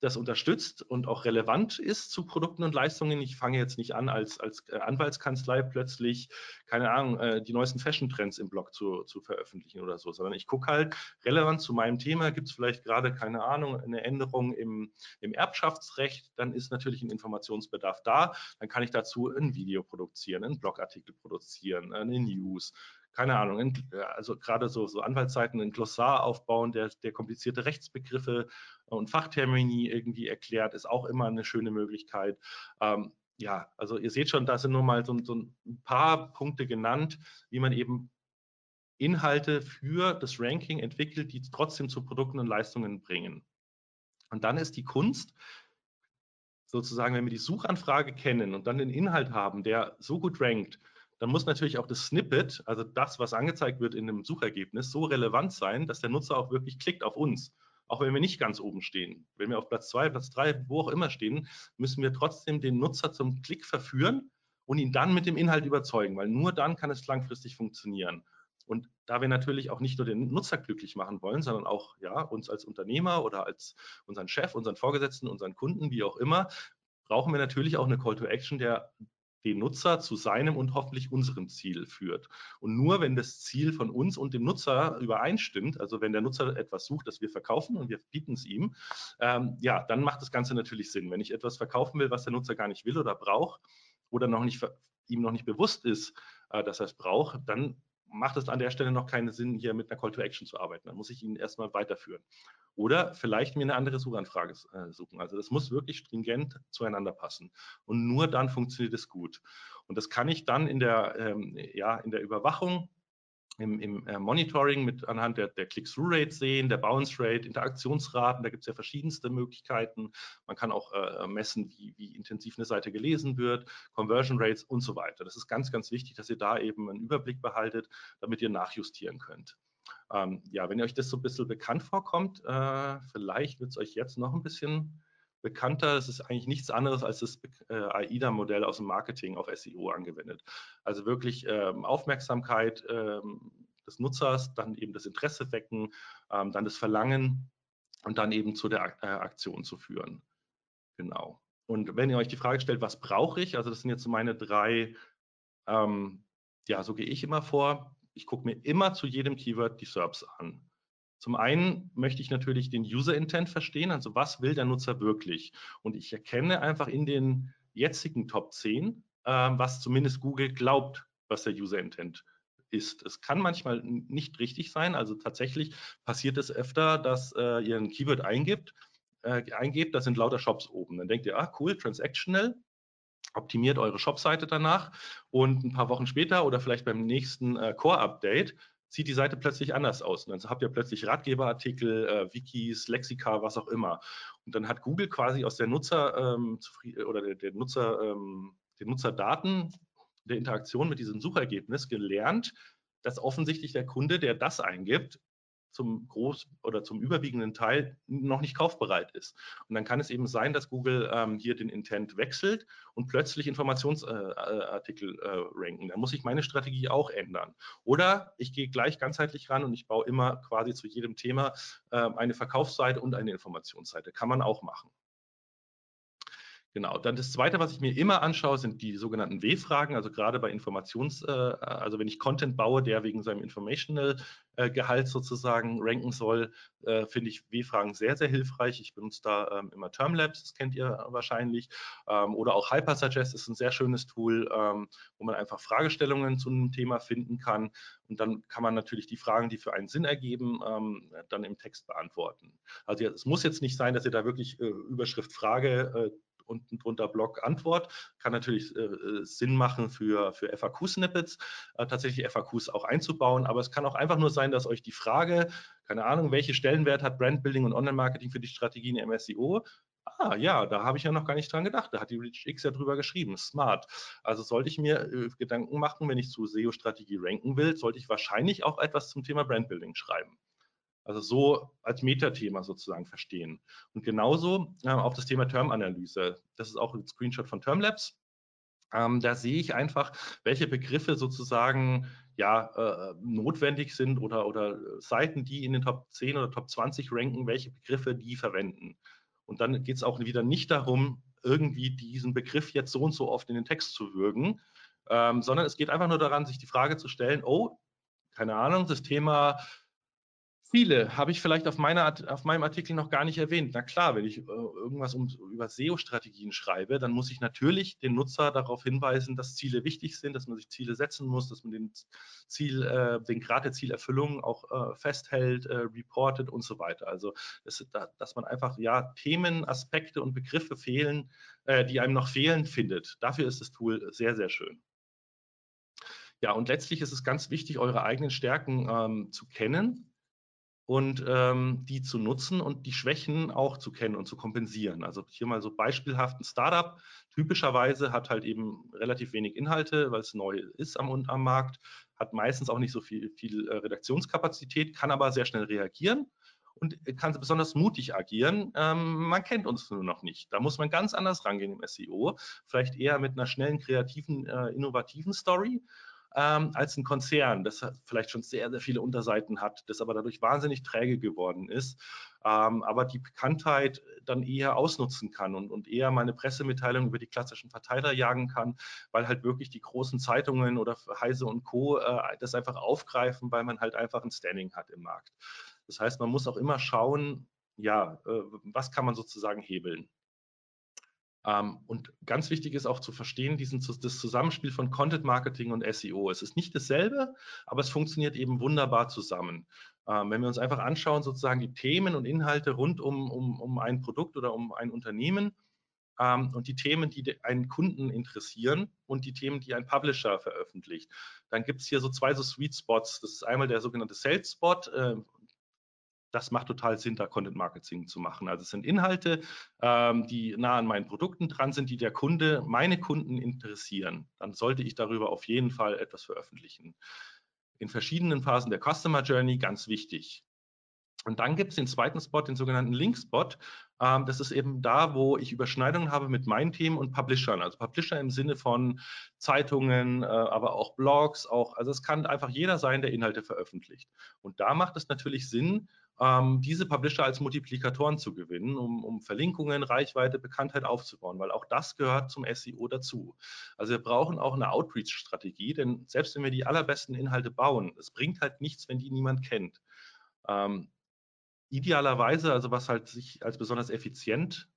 das unterstützt und auch relevant ist zu Produkten und Leistungen. Ich fange jetzt nicht an, als, als äh, Anwaltskanzlei plötzlich, keine Ahnung, äh, die neuesten Fashion-Trends im Blog zu, zu veröffentlichen oder so, sondern ich gucke halt relevant zu meinem Thema. Gibt es vielleicht gerade, keine Ahnung, eine Änderung im, im Erbschaftsrecht? Dann ist natürlich ein Informationsbedarf da. Dann kann ich dazu ein Video produzieren, einen Blogartikel produzieren, eine News, keine Ahnung, also gerade so, so Anwaltsseiten, ein Glossar aufbauen, der, der komplizierte Rechtsbegriffe und Fachtermini irgendwie erklärt, ist auch immer eine schöne Möglichkeit. Ähm, ja, also ihr seht schon, da sind nur mal so, so ein paar Punkte genannt, wie man eben Inhalte für das Ranking entwickelt, die trotzdem zu Produkten und Leistungen bringen. Und dann ist die Kunst, sozusagen, wenn wir die Suchanfrage kennen und dann den Inhalt haben, der so gut rankt, dann muss natürlich auch das Snippet, also das, was angezeigt wird in einem Suchergebnis, so relevant sein, dass der Nutzer auch wirklich klickt auf uns. Auch wenn wir nicht ganz oben stehen. Wenn wir auf Platz zwei, Platz drei, wo auch immer stehen, müssen wir trotzdem den Nutzer zum Klick verführen und ihn dann mit dem Inhalt überzeugen, weil nur dann kann es langfristig funktionieren. Und da wir natürlich auch nicht nur den Nutzer glücklich machen wollen, sondern auch ja, uns als Unternehmer oder als unseren Chef, unseren Vorgesetzten, unseren Kunden, wie auch immer, brauchen wir natürlich auch eine Call to Action, der den Nutzer zu seinem und hoffentlich unserem Ziel führt. Und nur wenn das Ziel von uns und dem Nutzer übereinstimmt, also wenn der Nutzer etwas sucht, das wir verkaufen und wir bieten es ihm, ähm, ja, dann macht das Ganze natürlich Sinn. Wenn ich etwas verkaufen will, was der Nutzer gar nicht will oder braucht oder noch nicht, ihm noch nicht bewusst ist, äh, dass er es braucht, dann macht es an der Stelle noch keinen Sinn, hier mit einer Call to Action zu arbeiten. Dann muss ich ihn erstmal weiterführen. Oder vielleicht mir eine andere Suchanfrage äh, suchen. Also das muss wirklich stringent zueinander passen. Und nur dann funktioniert es gut. Und das kann ich dann in der, ähm, ja, in der Überwachung im, im äh, Monitoring mit anhand der, der Click-Through-Rate sehen, der Bounce-Rate, Interaktionsraten, da gibt es ja verschiedenste Möglichkeiten. Man kann auch äh, messen, wie, wie intensiv eine Seite gelesen wird, Conversion Rates und so weiter. Das ist ganz, ganz wichtig, dass ihr da eben einen Überblick behaltet, damit ihr nachjustieren könnt. Ähm, ja, wenn ihr euch das so ein bisschen bekannt vorkommt, äh, vielleicht wird es euch jetzt noch ein bisschen bekannter. Es ist eigentlich nichts anderes als das äh, AIDA-Modell aus dem Marketing auf SEO angewendet. Also wirklich ähm, Aufmerksamkeit ähm, des Nutzers, dann eben das Interesse wecken, ähm, dann das Verlangen und dann eben zu der äh, Aktion zu führen. Genau. Und wenn ihr euch die Frage stellt, was brauche ich? Also das sind jetzt meine drei, ähm, ja, so gehe ich immer vor. Ich gucke mir immer zu jedem Keyword die SERPs an. Zum einen möchte ich natürlich den User Intent verstehen, also was will der Nutzer wirklich? Und ich erkenne einfach in den jetzigen Top 10, äh, was zumindest Google glaubt, was der User Intent ist. Es kann manchmal nicht richtig sein, also tatsächlich passiert es öfter, dass äh, ihr ein Keyword eingibt, äh, eingebt, da sind lauter Shops oben. Dann denkt ihr, ah cool, transactional, optimiert eure Shopseite danach und ein paar Wochen später oder vielleicht beim nächsten äh, Core-Update sieht die Seite plötzlich anders aus. Und dann habt ihr plötzlich Ratgeberartikel, äh, Wikis, Lexika, was auch immer. Und dann hat Google quasi aus der Nutzer ähm, oder der, der Nutzer, ähm, den Nutzerdaten der Interaktion mit diesem Suchergebnis gelernt, dass offensichtlich der Kunde, der das eingibt, zum groß oder zum überwiegenden Teil noch nicht kaufbereit ist. Und dann kann es eben sein, dass Google ähm, hier den Intent wechselt und plötzlich Informationsartikel äh, äh, ranken. Da muss ich meine Strategie auch ändern. Oder ich gehe gleich ganzheitlich ran und ich baue immer quasi zu jedem Thema äh, eine Verkaufsseite und eine Informationsseite. Kann man auch machen. Genau, dann das Zweite, was ich mir immer anschaue, sind die sogenannten W-Fragen, also gerade bei Informations-, äh, also wenn ich Content baue, der wegen seinem Informational-Gehalt äh, sozusagen ranken soll, äh, finde ich W-Fragen sehr, sehr hilfreich. Ich benutze da ähm, immer Termlabs, das kennt ihr wahrscheinlich, ähm, oder auch Hypersuggest ist ein sehr schönes Tool, ähm, wo man einfach Fragestellungen zu einem Thema finden kann und dann kann man natürlich die Fragen, die für einen Sinn ergeben, dann im Text beantworten. Also es muss jetzt nicht sein, dass ihr da wirklich Überschrift Frage unten drunter Blog Antwort. Kann natürlich äh, äh Sinn machen für, für FAQ-Snippets, äh, tatsächlich FAQs auch einzubauen, aber es kann auch einfach nur sein, dass euch die Frage, keine Ahnung, welche Stellenwert hat Brandbuilding und Online-Marketing für die Strategien im SEO, Ah, ja, da habe ich ja noch gar nicht dran gedacht. Da hat die ReachX ja drüber geschrieben. Smart. Also sollte ich mir äh, Gedanken machen, wenn ich zu SEO-Strategie ranken will, sollte ich wahrscheinlich auch etwas zum Thema Brandbuilding schreiben. Also so als Metathema sozusagen verstehen. Und genauso äh, auch das Thema Termanalyse. Das ist auch ein Screenshot von Termlabs. Ähm, da sehe ich einfach, welche Begriffe sozusagen ja, äh, notwendig sind oder, oder Seiten, die in den Top 10 oder Top 20 ranken, welche Begriffe die verwenden. Und dann geht es auch wieder nicht darum, irgendwie diesen Begriff jetzt so und so oft in den Text zu würgen, ähm, sondern es geht einfach nur daran, sich die Frage zu stellen, oh, keine Ahnung, das Thema Ziele habe ich vielleicht auf, meiner, auf meinem Artikel noch gar nicht erwähnt. Na klar, wenn ich äh, irgendwas um, über SEO-Strategien schreibe, dann muss ich natürlich den Nutzer darauf hinweisen, dass Ziele wichtig sind, dass man sich Ziele setzen muss, dass man den Ziel, äh, den Grad der Zielerfüllung auch äh, festhält, äh, reportet und so weiter. Also, das, dass man einfach ja Themen, Aspekte und Begriffe fehlen, äh, die einem noch fehlen, findet. Dafür ist das Tool sehr, sehr schön. Ja, und letztlich ist es ganz wichtig, eure eigenen Stärken ähm, zu kennen und ähm, die zu nutzen und die Schwächen auch zu kennen und zu kompensieren. Also hier mal so beispielhaft ein Startup typischerweise hat halt eben relativ wenig Inhalte, weil es neu ist am, am Markt, hat meistens auch nicht so viel, viel äh, Redaktionskapazität, kann aber sehr schnell reagieren und kann besonders mutig agieren. Ähm, man kennt uns nur noch nicht. Da muss man ganz anders rangehen im SEO, vielleicht eher mit einer schnellen, kreativen, äh, innovativen Story ähm, als ein Konzern, das vielleicht schon sehr, sehr viele Unterseiten hat, das aber dadurch wahnsinnig träge geworden ist, ähm, aber die Bekanntheit dann eher ausnutzen kann und, und eher meine Pressemitteilung über die klassischen Verteiler jagen kann, weil halt wirklich die großen Zeitungen oder Heise und Co. Äh, das einfach aufgreifen, weil man halt einfach ein Standing hat im Markt. Das heißt, man muss auch immer schauen, ja, äh, was kann man sozusagen hebeln. Ähm, und ganz wichtig ist auch zu verstehen, diesen, das Zusammenspiel von Content Marketing und SEO. Es ist nicht dasselbe, aber es funktioniert eben wunderbar zusammen. Ähm, wenn wir uns einfach anschauen, sozusagen die Themen und Inhalte rund um, um, um ein Produkt oder um ein Unternehmen ähm, und die Themen, die einen Kunden interessieren und die Themen, die ein Publisher veröffentlicht, dann gibt es hier so zwei so Sweet Spots. Das ist einmal der sogenannte Sales Spot, äh, das macht total Sinn, da Content Marketing zu machen. Also es sind Inhalte, ähm, die nah an meinen Produkten dran sind, die der Kunde, meine Kunden interessieren. Dann sollte ich darüber auf jeden Fall etwas veröffentlichen. In verschiedenen Phasen der Customer Journey ganz wichtig. Und dann gibt es den zweiten Spot, den sogenannten Link-Spot. Ähm, das ist eben da, wo ich Überschneidungen habe mit meinen Themen und Publishern. Also Publisher im Sinne von Zeitungen, äh, aber auch Blogs, auch, also es kann einfach jeder sein, der Inhalte veröffentlicht. Und da macht es natürlich Sinn, ähm, diese Publisher als Multiplikatoren zu gewinnen, um, um, Verlinkungen, Reichweite, Bekanntheit aufzubauen, weil auch das gehört zum SEO dazu. Also wir brauchen auch eine Outreach-Strategie, denn selbst wenn wir die allerbesten Inhalte bauen, es bringt halt nichts, wenn die niemand kennt. Ähm, idealerweise, also was halt sich als besonders effizient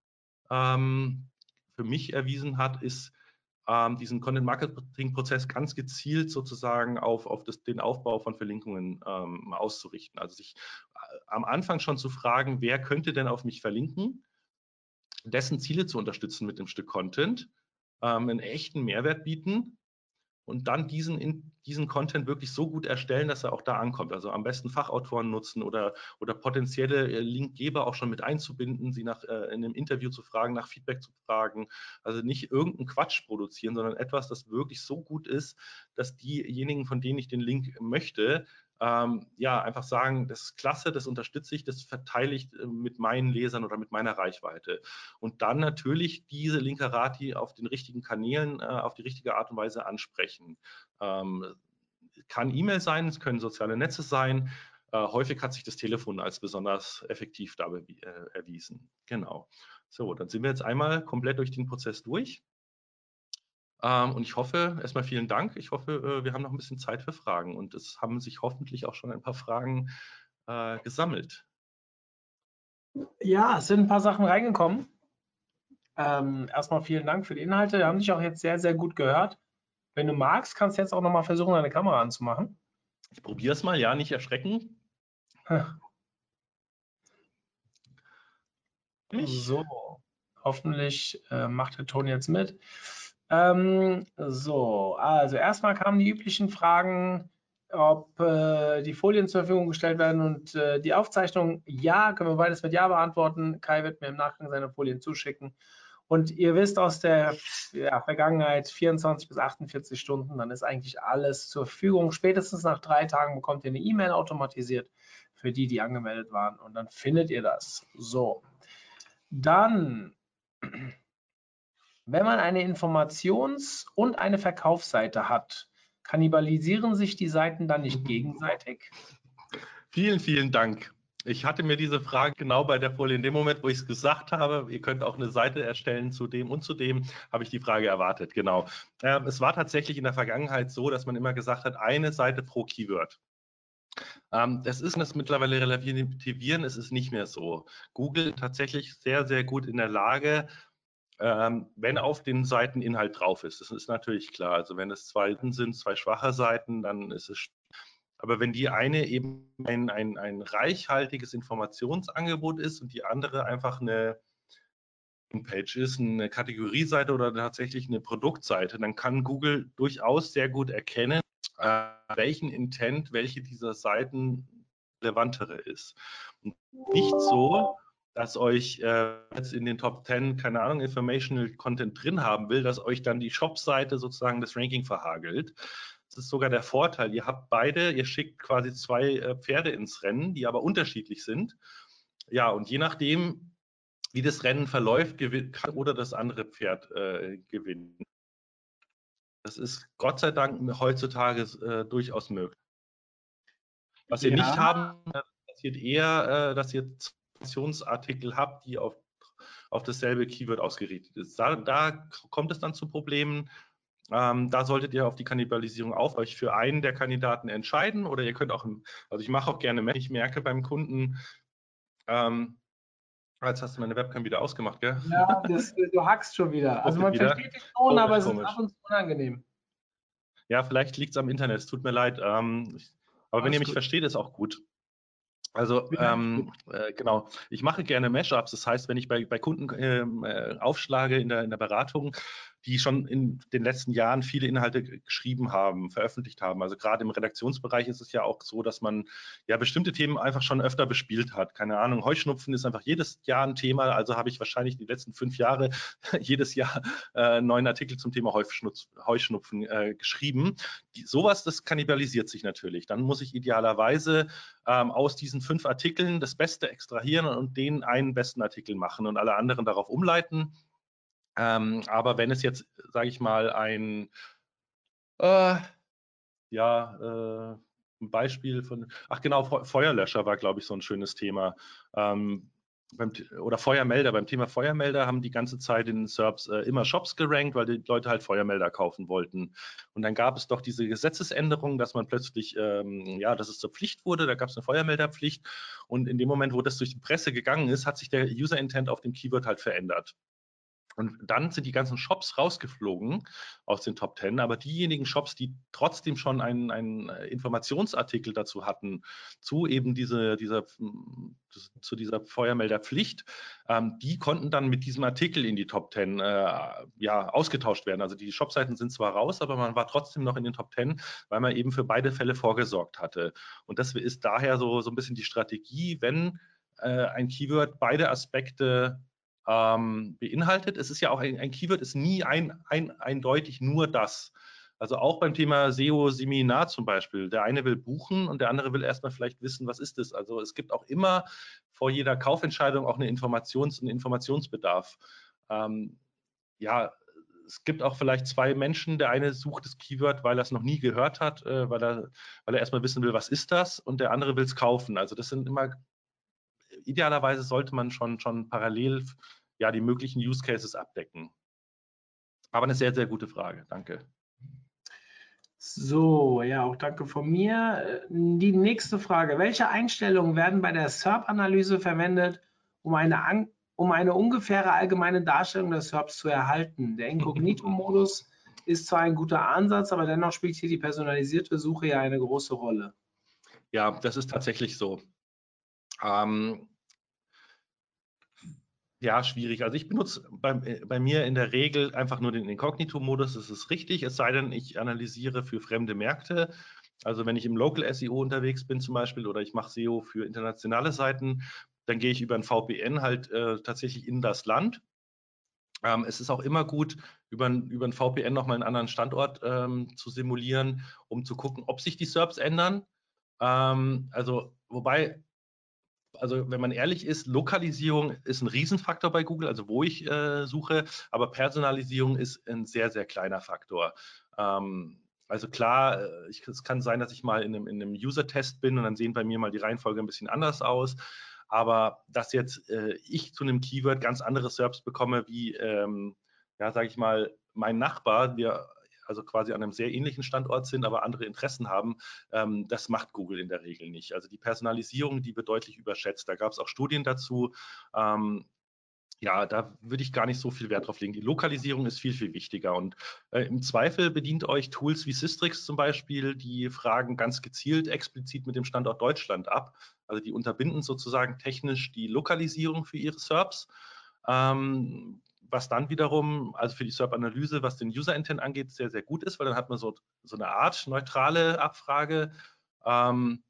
ähm, für mich erwiesen hat, ist ähm, diesen Content-Marketing-Prozess ganz gezielt sozusagen auf, auf das, den Aufbau von Verlinkungen ähm, auszurichten. Also sich am Anfang schon zu fragen, wer könnte denn auf mich verlinken, dessen Ziele zu unterstützen mit dem Stück Content, ähm, einen echten Mehrwert bieten und dann diesen, in, diesen Content wirklich so gut erstellen, dass er auch da ankommt. Also am besten Fachautoren nutzen oder, oder potenzielle äh, Linkgeber auch schon mit einzubinden, sie nach, äh, in einem Interview zu fragen, nach Feedback zu fragen. Also nicht irgendeinen Quatsch produzieren, sondern etwas, das wirklich so gut ist, dass diejenigen, von denen ich den Link möchte, ähm, ja, einfach sagen, das ist klasse, das unterstütze ich, das verteile ich äh, mit meinen Lesern oder mit meiner Reichweite. Und dann natürlich diese Linkerati auf den richtigen Kanälen, äh, auf die richtige Art und Weise ansprechen. Ähm, kann E-Mail sein, es können soziale Netze sein. Äh, häufig hat sich das Telefon als besonders effektiv dabei äh, erwiesen. Genau. So, dann sind wir jetzt einmal komplett durch den Prozess durch. Ähm, und ich hoffe, erstmal vielen Dank. Ich hoffe, äh, wir haben noch ein bisschen Zeit für Fragen und es haben sich hoffentlich auch schon ein paar Fragen äh, gesammelt. Ja, es sind ein paar Sachen reingekommen. Ähm, erstmal vielen Dank für die Inhalte. Wir haben dich auch jetzt sehr, sehr gut gehört. Wenn du magst, kannst du jetzt auch nochmal versuchen, deine Kamera anzumachen. Ich probiere es mal, ja, nicht erschrecken. So, hoffentlich äh, macht der Ton jetzt mit. Ähm, so, also erstmal kamen die üblichen Fragen, ob äh, die Folien zur Verfügung gestellt werden und äh, die Aufzeichnung. Ja, können wir beides mit Ja beantworten. Kai wird mir im Nachgang seine Folien zuschicken. Und ihr wisst aus der ja, Vergangenheit 24 bis 48 Stunden, dann ist eigentlich alles zur Verfügung. Spätestens nach drei Tagen bekommt ihr eine E-Mail automatisiert für die, die angemeldet waren. Und dann findet ihr das. So, dann wenn man eine Informations- und eine Verkaufsseite hat, kannibalisieren sich die Seiten dann nicht gegenseitig? Vielen, vielen Dank. Ich hatte mir diese Frage genau bei der Folie in dem Moment, wo ich es gesagt habe, ihr könnt auch eine Seite erstellen zu dem und zu dem, habe ich die Frage erwartet, genau. Ähm, es war tatsächlich in der Vergangenheit so, dass man immer gesagt hat, eine Seite pro Keyword. Ähm, das ist das mittlerweile relativieren, es ist nicht mehr so. Google tatsächlich sehr, sehr gut in der Lage, ähm, wenn auf den Seiten Inhalt drauf ist. Das ist natürlich klar. Also wenn es zwei sind, zwei schwache Seiten, dann ist es aber wenn die eine eben ein, ein, ein reichhaltiges Informationsangebot ist und die andere einfach eine Page ist, eine Kategorieseite oder tatsächlich eine Produktseite, dann kann Google durchaus sehr gut erkennen, äh, welchen Intent welche dieser Seiten relevantere ist. Und nicht so, dass euch äh, jetzt in den Top 10, keine Ahnung, Informational Content drin haben will, dass euch dann die Shop-Seite sozusagen das Ranking verhagelt, das ist sogar der Vorteil. Ihr habt beide, ihr schickt quasi zwei äh, Pferde ins Rennen, die aber unterschiedlich sind. Ja, und je nachdem, wie das Rennen verläuft, gewinnt kann oder das andere Pferd äh, gewinnen. Das ist Gott sei Dank heutzutage äh, durchaus möglich. Was ihr ja. nicht haben, passiert eher, äh, dass ihr Informationsartikel habt, die auf, auf dasselbe Keyword ausgerichtet ist. Da, da kommt es dann zu Problemen. Ähm, da solltet ihr auf die Kannibalisierung auf euch für einen der Kandidaten entscheiden oder ihr könnt auch, also ich mache auch gerne mehr. Ich merke beim Kunden, ähm, jetzt hast du meine Webcam wieder ausgemacht, gell? Ja, das, du hackst schon wieder. Also man wieder. versteht dich schon, aber es ist ab und zu unangenehm. Ja, vielleicht liegt es am Internet, es tut mir leid. Ähm, aber Alles wenn ihr mich gut. versteht, ist auch gut. Also ähm, äh, genau, ich mache gerne Mashups. Das heißt, wenn ich bei, bei Kunden ähm, äh, aufschlage in der, in der Beratung, die schon in den letzten Jahren viele Inhalte geschrieben haben, veröffentlicht haben. Also gerade im Redaktionsbereich ist es ja auch so, dass man ja bestimmte Themen einfach schon öfter bespielt hat. Keine Ahnung, Heuschnupfen ist einfach jedes Jahr ein Thema. Also habe ich wahrscheinlich die letzten fünf Jahre jedes Jahr äh, neuen Artikel zum Thema Heuschnupfen äh, geschrieben. Die, sowas, das kannibalisiert sich natürlich. Dann muss ich idealerweise ähm, aus diesen fünf Artikeln das Beste extrahieren und den einen besten Artikel machen und alle anderen darauf umleiten. Ähm, aber wenn es jetzt, sage ich mal, ein, äh, ja, äh, Beispiel von, ach genau, Feuerlöscher war, glaube ich, so ein schönes Thema. Ähm, beim, oder Feuermelder. Beim Thema Feuermelder haben die ganze Zeit in SERPs äh, immer Shops gerankt, weil die Leute halt Feuermelder kaufen wollten. Und dann gab es doch diese Gesetzesänderung, dass man plötzlich, ähm, ja, dass es zur Pflicht wurde, da gab es eine Feuermelderpflicht. Und in dem Moment, wo das durch die Presse gegangen ist, hat sich der User Intent auf dem Keyword halt verändert. Und dann sind die ganzen Shops rausgeflogen aus den Top Ten, aber diejenigen Shops, die trotzdem schon einen, einen Informationsartikel dazu hatten, zu eben diese, dieser, zu dieser Feuermelderpflicht, ähm, die konnten dann mit diesem Artikel in die Top Ten äh, ja, ausgetauscht werden. Also die Shopseiten sind zwar raus, aber man war trotzdem noch in den Top Ten, weil man eben für beide Fälle vorgesorgt hatte. Und das ist daher so, so ein bisschen die Strategie, wenn äh, ein Keyword beide Aspekte ähm, beinhaltet. Es ist ja auch ein, ein Keyword, ist nie ein, ein, eindeutig nur das. Also auch beim Thema SEO-Seminar zum Beispiel. Der eine will buchen und der andere will erstmal vielleicht wissen, was ist es. Also es gibt auch immer vor jeder Kaufentscheidung auch eine Informations-, einen Informationsbedarf. Ähm, ja, es gibt auch vielleicht zwei Menschen. Der eine sucht das Keyword, weil er es noch nie gehört hat, äh, weil, er, weil er erstmal wissen will, was ist das, und der andere will es kaufen. Also das sind immer idealerweise sollte man schon, schon parallel ja, die möglichen Use Cases abdecken. Aber eine sehr, sehr gute Frage. Danke. So, ja, auch danke von mir. Die nächste Frage. Welche Einstellungen werden bei der SERP-Analyse verwendet, um eine, um eine ungefähre allgemeine Darstellung des SERPs zu erhalten? Der Inkognito-Modus ist zwar ein guter Ansatz, aber dennoch spielt hier die personalisierte Suche ja eine große Rolle. Ja, das ist tatsächlich so. Ähm, ja, schwierig. Also ich benutze bei, äh, bei mir in der Regel einfach nur den Inkognito-Modus, das ist richtig, es sei denn, ich analysiere für fremde Märkte. Also wenn ich im Local SEO unterwegs bin zum Beispiel oder ich mache SEO für internationale Seiten, dann gehe ich über ein VPN halt äh, tatsächlich in das Land. Ähm, es ist auch immer gut, über, über ein VPN nochmal einen anderen Standort ähm, zu simulieren, um zu gucken, ob sich die SERPs ändern. Ähm, also wobei also wenn man ehrlich ist, Lokalisierung ist ein Riesenfaktor bei Google, also wo ich äh, suche, aber Personalisierung ist ein sehr, sehr kleiner Faktor. Ähm, Also klar, äh, ich, es kann sein, dass ich mal in einem, in einem User-Test bin und dann sehen bei mir mal die Reihenfolge ein bisschen anders aus. Aber dass jetzt äh, ich zu einem Keyword ganz andere SERPs bekomme wie, ähm, ja, sage ich mal, mein Nachbar, wir also quasi an einem sehr ähnlichen Standort sind, aber andere Interessen haben, ähm, das macht Google in der Regel nicht. Also die Personalisierung, die wird deutlich überschätzt. Da gab es auch Studien dazu. Ähm, ja, da würde ich gar nicht so viel Wert drauf legen. Die Lokalisierung ist viel, viel wichtiger. Und äh, im Zweifel bedient euch Tools wie Systrix zum Beispiel, die fragen ganz gezielt explizit mit dem Standort Deutschland ab. Also die unterbinden sozusagen technisch die Lokalisierung für ihre SERPs. Ähm, was dann wiederum, also für die SERP-Analyse, was den User-Intent angeht, sehr, sehr gut ist, weil dann hat man so, so eine Art neutrale Abfrage. Ähm,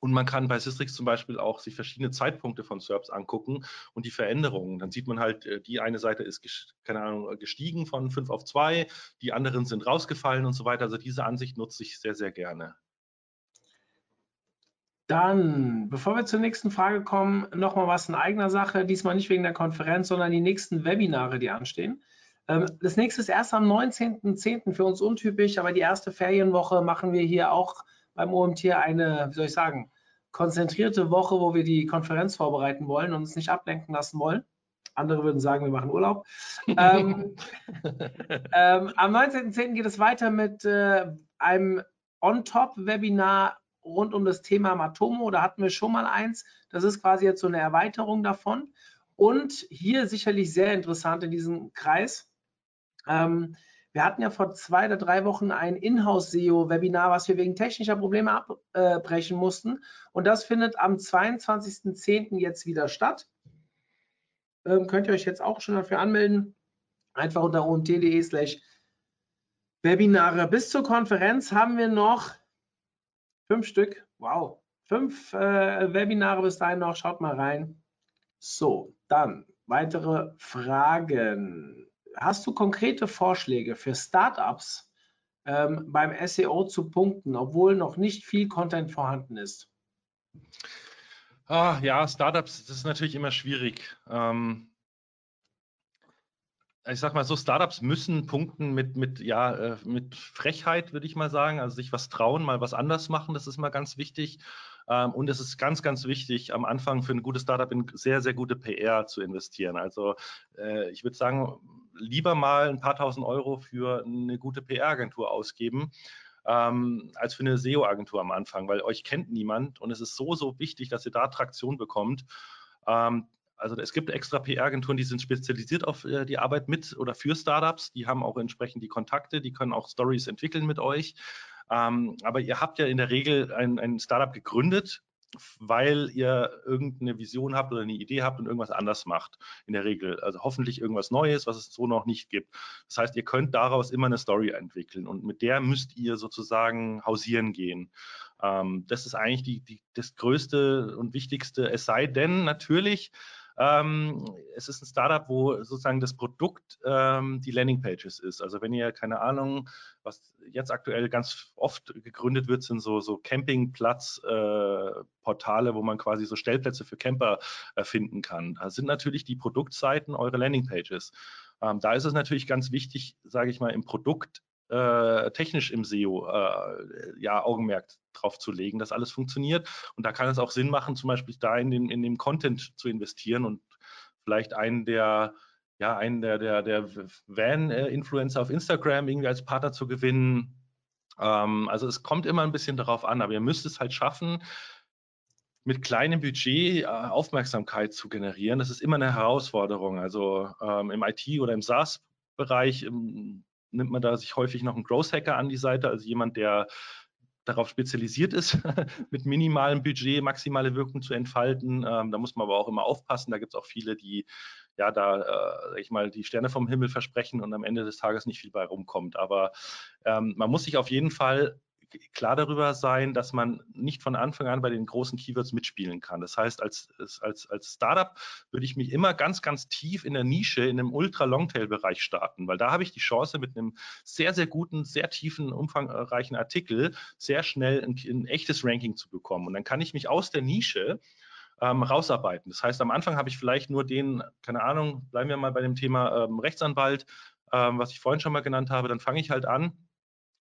und man kann bei Systrix zum Beispiel auch sich verschiedene Zeitpunkte von SERPs angucken und die Veränderungen. Dann sieht man halt, äh, die eine Seite ist, keine Ahnung, gestiegen von 5 auf 2, die anderen sind rausgefallen und so weiter. Also diese Ansicht nutze ich sehr, sehr gerne. Dann, bevor wir zur nächsten Frage kommen, nochmal was in eigener Sache. Diesmal nicht wegen der Konferenz, sondern die nächsten Webinare, die anstehen. Ähm, das nächste ist erst am 19.10. für uns untypisch, aber die erste Ferienwoche machen wir hier auch beim OMT eine, wie soll ich sagen, konzentrierte Woche, wo wir die Konferenz vorbereiten wollen und uns nicht ablenken lassen wollen. Andere würden sagen, wir machen Urlaub. ähm, ähm, am 19.10. geht es weiter mit äh, einem On-Top-Webinar rund um das Thema Matomo. Da hatten wir schon mal eins. Das ist quasi jetzt so eine Erweiterung davon. Und hier sicherlich sehr interessant in diesem Kreis. Ähm, wir hatten ja vor zwei oder drei Wochen ein Inhouse-SEO-Webinar, was wir wegen technischer Probleme abbrechen mussten. Und das findet am 22.10. jetzt wieder statt. Ähm, könnt ihr euch jetzt auch schon dafür anmelden. Einfach unter ont.de slash Webinare. Bis zur Konferenz haben wir noch fünf Stück. Wow. Fünf äh, Webinare bis dahin noch. Schaut mal rein. So, dann weitere Fragen hast du konkrete Vorschläge für Startups ähm, beim SEO zu punkten, obwohl noch nicht viel Content vorhanden ist? Ah, ja, Startups, das ist natürlich immer schwierig. Ähm, ich sag mal so, Startups müssen punkten mit, mit, ja, äh, mit Frechheit, würde ich mal sagen. Also sich was trauen, mal was anders machen, das ist mal ganz wichtig. Ähm, und es ist ganz, ganz wichtig, am Anfang für ein gutes Startup in sehr, sehr gute PR zu investieren. Also äh, ich würde sagen, lieber mal ein paar tausend Euro für eine gute PR-Agentur ausgeben. Ähm, als für eine SEO-Agentur am Anfang, weil euch kennt niemand und es ist so, so wichtig, dass ihr da Traktion bekommt. Ähm, also es gibt extra PR-Agenturen, die sind spezialisiert auf äh, die Arbeit mit oder für Startups. Die haben auch entsprechend die Kontakte, die können auch Stories entwickeln mit euch. Ähm, aber ihr habt ja in der Regel ein, ein Startup gegründet, weil ihr irgendeine Vision habt oder eine Idee habt und irgendwas anders macht. In der Regel. Also hoffentlich irgendwas Neues, was es so noch nicht gibt. Das heißt, ihr könnt daraus immer eine Story entwickeln und mit der müsst ihr sozusagen hausieren gehen. Ähm, das ist eigentlich die, die, das Größte und Wichtigste. Es sei denn, natürlich, ähm, es ist ein Startup, wo sozusagen das Produkt ähm, die Landingpages ist. Also wenn ihr, keine Ahnung, was jetzt aktuell ganz oft gegründet wird, sind so, so Campingplatz-Portale, äh, wo man quasi so Stellplätze für Camper äh, finden kann. Da sind natürlich die Produktseiten eure Landingpages. Ähm, da ist es natürlich ganz wichtig, sage ich mal, im Produkt äh, technisch im SEO äh, ja, Augenmerk drauf zu legen, dass alles funktioniert. Und da kann es auch Sinn machen, zum Beispiel da in den, in den Content zu investieren und vielleicht einen der ja, einen der, der, der Van-Influencer auf Instagram irgendwie als Partner zu gewinnen. Ähm, also es kommt immer ein bisschen darauf an, aber ihr müsst es halt schaffen, mit kleinem Budget äh, Aufmerksamkeit zu generieren. Das ist immer eine Herausforderung. Also ähm, im IT- oder im SaaS-Bereich nimmt man da sich häufig noch einen Growth Hacker an die Seite, also jemand, der darauf spezialisiert ist, mit minimalem Budget maximale Wirkung zu entfalten. Ähm, da muss man aber auch immer aufpassen. Da gibt es auch viele, die ja da, äh, ich mal, die Sterne vom Himmel versprechen und am Ende des Tages nicht viel bei rumkommt. Aber ähm, man muss sich auf jeden Fall klar darüber sein, dass man nicht von Anfang an bei den großen Keywords mitspielen kann. Das heißt, als, als, als Startup würde ich mich immer ganz, ganz tief in der Nische, in einem Ultra-Longtail-Bereich starten, weil da habe ich die Chance, mit einem sehr, sehr guten, sehr tiefen, umfangreichen Artikel sehr schnell ein, ein echtes Ranking zu bekommen. Und dann kann ich mich aus der Nische ähm, rausarbeiten. Das heißt, am Anfang habe ich vielleicht nur den, keine Ahnung, bleiben wir mal bei dem Thema ähm, Rechtsanwalt, ähm, was ich vorhin schon mal genannt habe, dann fange ich halt an,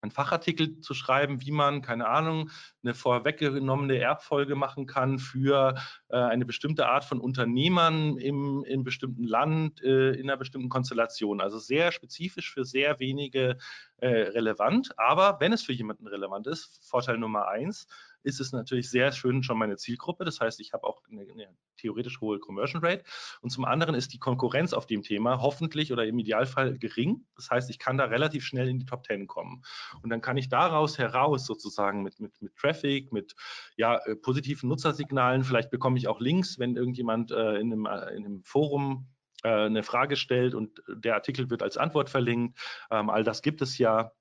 einen Fachartikel zu schreiben, wie man, keine Ahnung, eine vorweggenommene Erbfolge machen kann für äh, eine bestimmte Art von Unternehmern im, im bestimmten Land, äh, in einer bestimmten Konstellation. Also sehr spezifisch für sehr wenige äh, relevant. Aber wenn es für jemanden relevant ist, Vorteil Nummer eins, ist es natürlich sehr schön schon meine Zielgruppe. Das heißt, ich habe auch eine, eine, theoretisch hohe Conversion Rate. Und zum anderen ist die Konkurrenz auf dem Thema hoffentlich oder im Idealfall gering. Das heißt, ich kann da relativ schnell in die Top 10 kommen. Und dann kann ich daraus heraus sozusagen mit, mit, mit Traffic, mit ja, äh, positiven Nutzersignalen, vielleicht bekomme ich auch Links, wenn irgendjemand äh, in, einem, äh, in einem Forum äh, eine Frage stellt und der Artikel wird als Antwort verlinkt. Ähm, all das gibt es ja.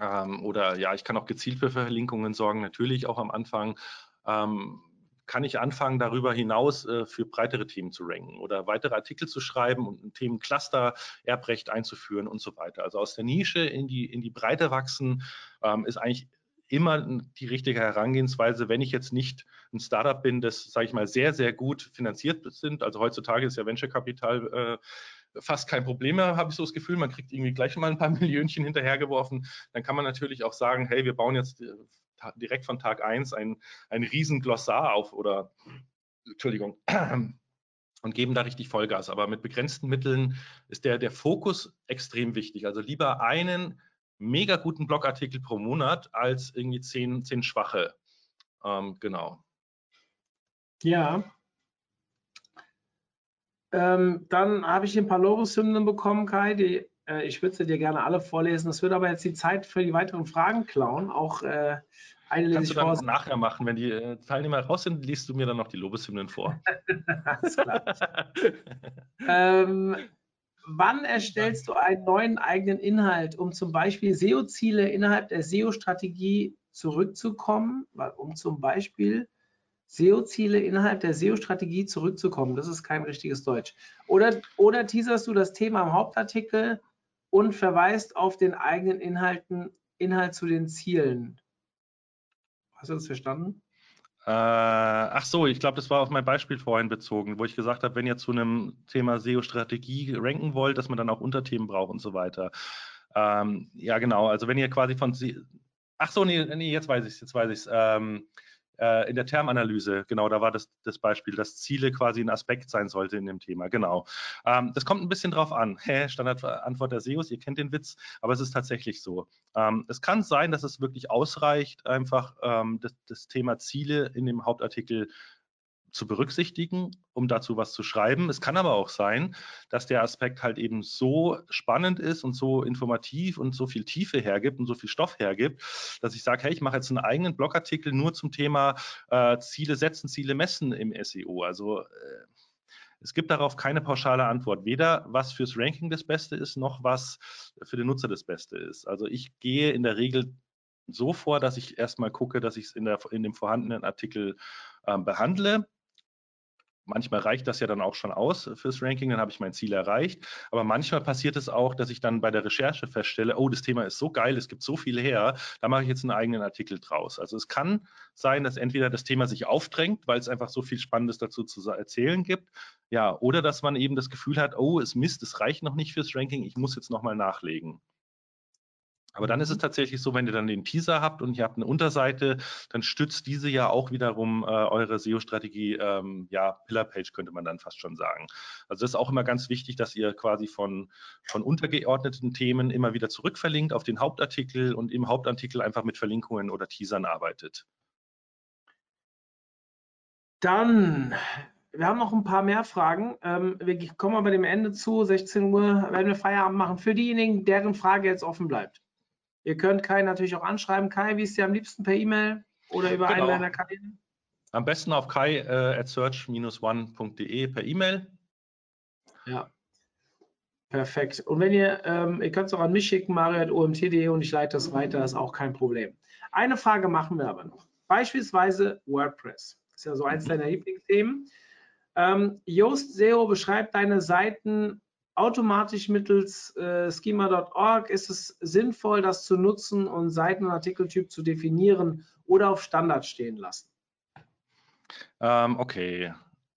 Ähm, oder ja, ich kann auch gezielt für Verlinkungen sorgen, natürlich auch am Anfang. Ähm, kann ich anfangen, darüber hinaus äh, für breitere Themen zu ranken oder weitere Artikel zu schreiben und ein Themencluster Erbrecht einzuführen und so weiter. Also aus der Nische in die, in die Breite wachsen ähm, ist eigentlich immer die richtige Herangehensweise, wenn ich jetzt nicht ein Startup bin, das, sage ich mal, sehr, sehr gut finanziert sind. Also heutzutage ist ja Venture Capital äh, fast kein Problem mehr, habe ich so das Gefühl. Man kriegt irgendwie gleich mal ein paar Millionchen hinterhergeworfen. Dann kann man natürlich auch sagen, hey, wir bauen jetzt äh, direkt von Tag 1 ein, ein riesen Glossar auf oder, Entschuldigung, und geben da richtig Vollgas. Aber mit begrenzten Mitteln ist der, der Fokus extrem wichtig. Also lieber einen mega guten Blogartikel pro Monat als irgendwie zehn, zehn schwache. Ähm, genau. Ja, ähm, dann habe ich ein paar Lobeshymnen bekommen, Kai. Die, äh, ich würde sie dir gerne alle vorlesen. Das würde aber jetzt die Zeit für die weiteren Fragen klauen. Auch äh, eine Kannst du dann vor. nachher machen. Wenn die äh, Teilnehmer raus sind, liest du mir dann noch die Lobeshymnen vor. Alles klar. ähm, wann erstellst du einen neuen eigenen Inhalt, um zum Beispiel SEO-Ziele innerhalb der SEO-Strategie zurückzukommen? Um zum Beispiel SEO-Ziele innerhalb der SEO-Strategie zurückzukommen. Das ist kein richtiges Deutsch. Oder, oder teaserst du das Thema im Hauptartikel und verweist auf den eigenen Inhalten, Inhalt zu den Zielen. Hast du das verstanden? Äh, ach so, ich glaube, das war auf mein Beispiel vorhin bezogen, wo ich gesagt habe, wenn ihr zu einem Thema SEO-Strategie ranken wollt, dass man dann auch Unterthemen braucht und so weiter. Ähm, ja, genau. Also wenn ihr quasi von, ach so, nee, nee jetzt weiß ich es, jetzt weiß ich es. Ähm, äh, in der Termanalyse, genau, da war das, das Beispiel, dass Ziele quasi ein Aspekt sein sollte in dem Thema, genau. Ähm, das kommt ein bisschen drauf an. Hä, Standardantwort der SEOs, ihr kennt den Witz, aber es ist tatsächlich so. Ähm, es kann sein, dass es wirklich ausreicht, einfach ähm, das, das Thema Ziele in dem Hauptartikel zu berücksichtigen, um dazu was zu schreiben. Es kann aber auch sein, dass der Aspekt halt eben so spannend ist und so informativ und so viel Tiefe hergibt und so viel Stoff hergibt, dass ich sage, hey, ich mache jetzt einen eigenen Blogartikel nur zum Thema äh, Ziele setzen, Ziele messen im SEO. Also äh, es gibt darauf keine pauschale Antwort, weder was fürs Ranking das Beste ist, noch was für den Nutzer das Beste ist. Also ich gehe in der Regel so vor, dass ich erstmal gucke, dass ich es in, in dem vorhandenen Artikel äh, behandle Manchmal reicht das ja dann auch schon aus fürs Ranking, dann habe ich mein Ziel erreicht. Aber manchmal passiert es auch, dass ich dann bei der Recherche feststelle, oh, das Thema ist so geil, es gibt so viel her, da mache ich jetzt einen eigenen Artikel draus. Also es kann sein, dass entweder das Thema sich aufdrängt, weil es einfach so viel Spannendes dazu zu erzählen gibt, ja, oder dass man eben das Gefühl hat, oh, es Mist, es reicht noch nicht fürs Ranking, ich muss jetzt nochmal nachlegen. Aber dann ist es mhm. tatsächlich so, wenn ihr dann den Teaser habt und ihr habt eine Unterseite, dann stützt diese ja auch wiederum äh, eure SEO-Strategie, ähm, ja, Pillar-Page könnte man dann fast schon sagen. Also das ist auch immer ganz wichtig, dass ihr quasi von, von untergeordneten Themen immer wieder zurückverlinkt auf den Hauptartikel und im Hauptartikel einfach mit Verlinkungen oder Teasern arbeitet. Dann wir haben noch ein paar mehr Fragen. Ähm, wir kommen aber dem Ende zu. 16 Uhr werden wir Feierabend machen. Für diejenigen, deren Frage jetzt offen bleibt. Ihr könnt Kai natürlich auch anschreiben. Kai, wie ist dir am liebsten per E-Mail oder über genau. einen deiner Kanäle? Am besten auf kai äh, at search-one.de per E-Mail. Ja. Perfekt. Und wenn ihr, ähm, ihr könnt es auch an mich schicken, mario.omt.de und ich leite das weiter, ist auch kein Problem. Eine Frage machen wir aber noch. Beispielsweise WordPress. Das ist ja so eins mhm. deiner Lieblingsthemen. Ähm, Yoast SEO beschreibt deine Seiten automatisch mittels äh, schema.org ist es sinnvoll, das zu nutzen und Seiten- und Artikeltyp zu definieren oder auf Standard stehen lassen? Ähm, okay.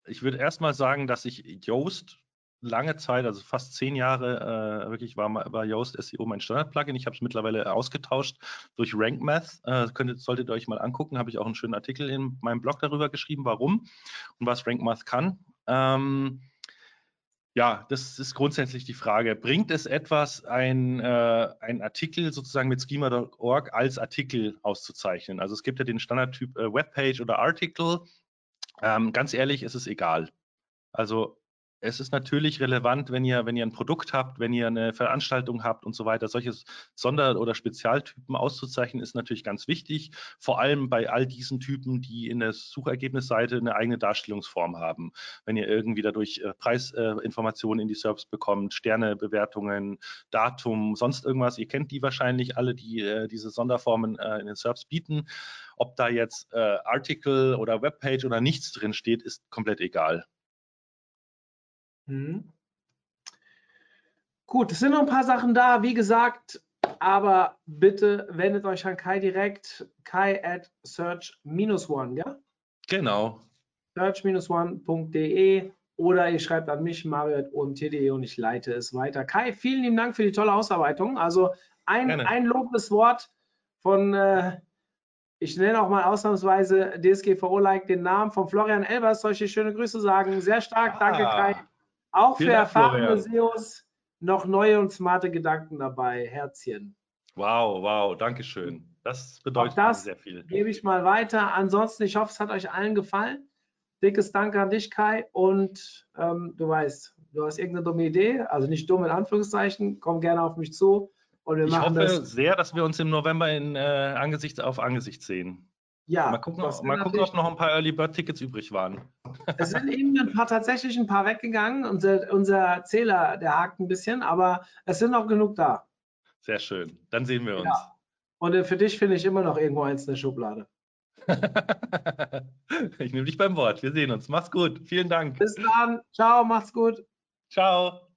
Ich würde erstmal sagen, dass ich Yoast lange Zeit, also fast zehn Jahre, äh, wirklich war, war Yoast SEO mein Standard-Plugin. Ich habe es mittlerweile ausgetauscht durch RankMath. Äh, könntet, solltet ihr euch mal angucken, habe ich auch einen schönen Artikel in meinem Blog darüber geschrieben, warum und was RankMath kann. Ähm, ja, das ist grundsätzlich die Frage. Bringt es etwas, ein, äh, ein Artikel sozusagen mit schema.org als Artikel auszuzeichnen? Also es gibt ja den Standardtyp äh, Webpage oder Article. Ähm, ganz ehrlich, ist es egal. Also es ist natürlich relevant, wenn ihr, wenn ihr ein Produkt habt, wenn ihr eine Veranstaltung habt und so weiter. Solche Sonder- oder Spezialtypen auszuzeichnen ist natürlich ganz wichtig. Vor allem bei all diesen Typen, die in der Suchergebnisseite eine eigene Darstellungsform haben. Wenn ihr irgendwie dadurch äh, Preisinformationen in die SERPs bekommt, Sternebewertungen, Datum, sonst irgendwas. Ihr kennt die wahrscheinlich alle, die äh, diese Sonderformen äh, in den SERPs bieten. Ob da jetzt Article oder Webpage oder nichts drin steht, ist komplett egal. Mhm. Gut, es sind noch ein paar Sachen da, wie gesagt, aber bitte wendet euch an Kai direkt, kai at search-one, ja? Genau. search-one.de oder ihr schreibt an mich, mario.omt.de und ich leite es weiter. Kai, vielen lieben Dank für die tolle Ausarbeitung. Also ein, ein lobes Wort von, äh, ich nenne auch mal ausnahmsweise DSGVO-like den Namen von Florian Elbers, solche schöne Grüße sagen. Sehr stark, ah. danke Kai. Auch Vielen für Dank, erfahrene SEOs noch neue und smarte Gedanken dabei. Herzchen. Wow, wow, danke schön. Das bedeutet das sehr viel. Gebe ich mal weiter. Ansonsten, ich hoffe, es hat euch allen gefallen. Dickes Danke an dich, Kai. Und ähm, du weißt, du hast irgendeine dumme Idee, also nicht dumm in Anführungszeichen, komm gerne auf mich zu. Und wir ich machen hoffe das. sehr, dass wir uns im November in äh, Angesicht auf Angesicht sehen. Ja, mal gucken, mal gucken ob noch ein paar Early Bird Tickets übrig waren. Es sind eben ein paar tatsächlich ein paar weggegangen. Unser, unser Zähler, der hakt ein bisschen, aber es sind noch genug da. Sehr schön. Dann sehen wir uns. Ja. Und äh, für dich finde ich immer noch irgendwo eins in der Schublade. ich nehme dich beim Wort. Wir sehen uns. Mach's gut. Vielen Dank. Bis dann. Ciao. Macht's gut. Ciao.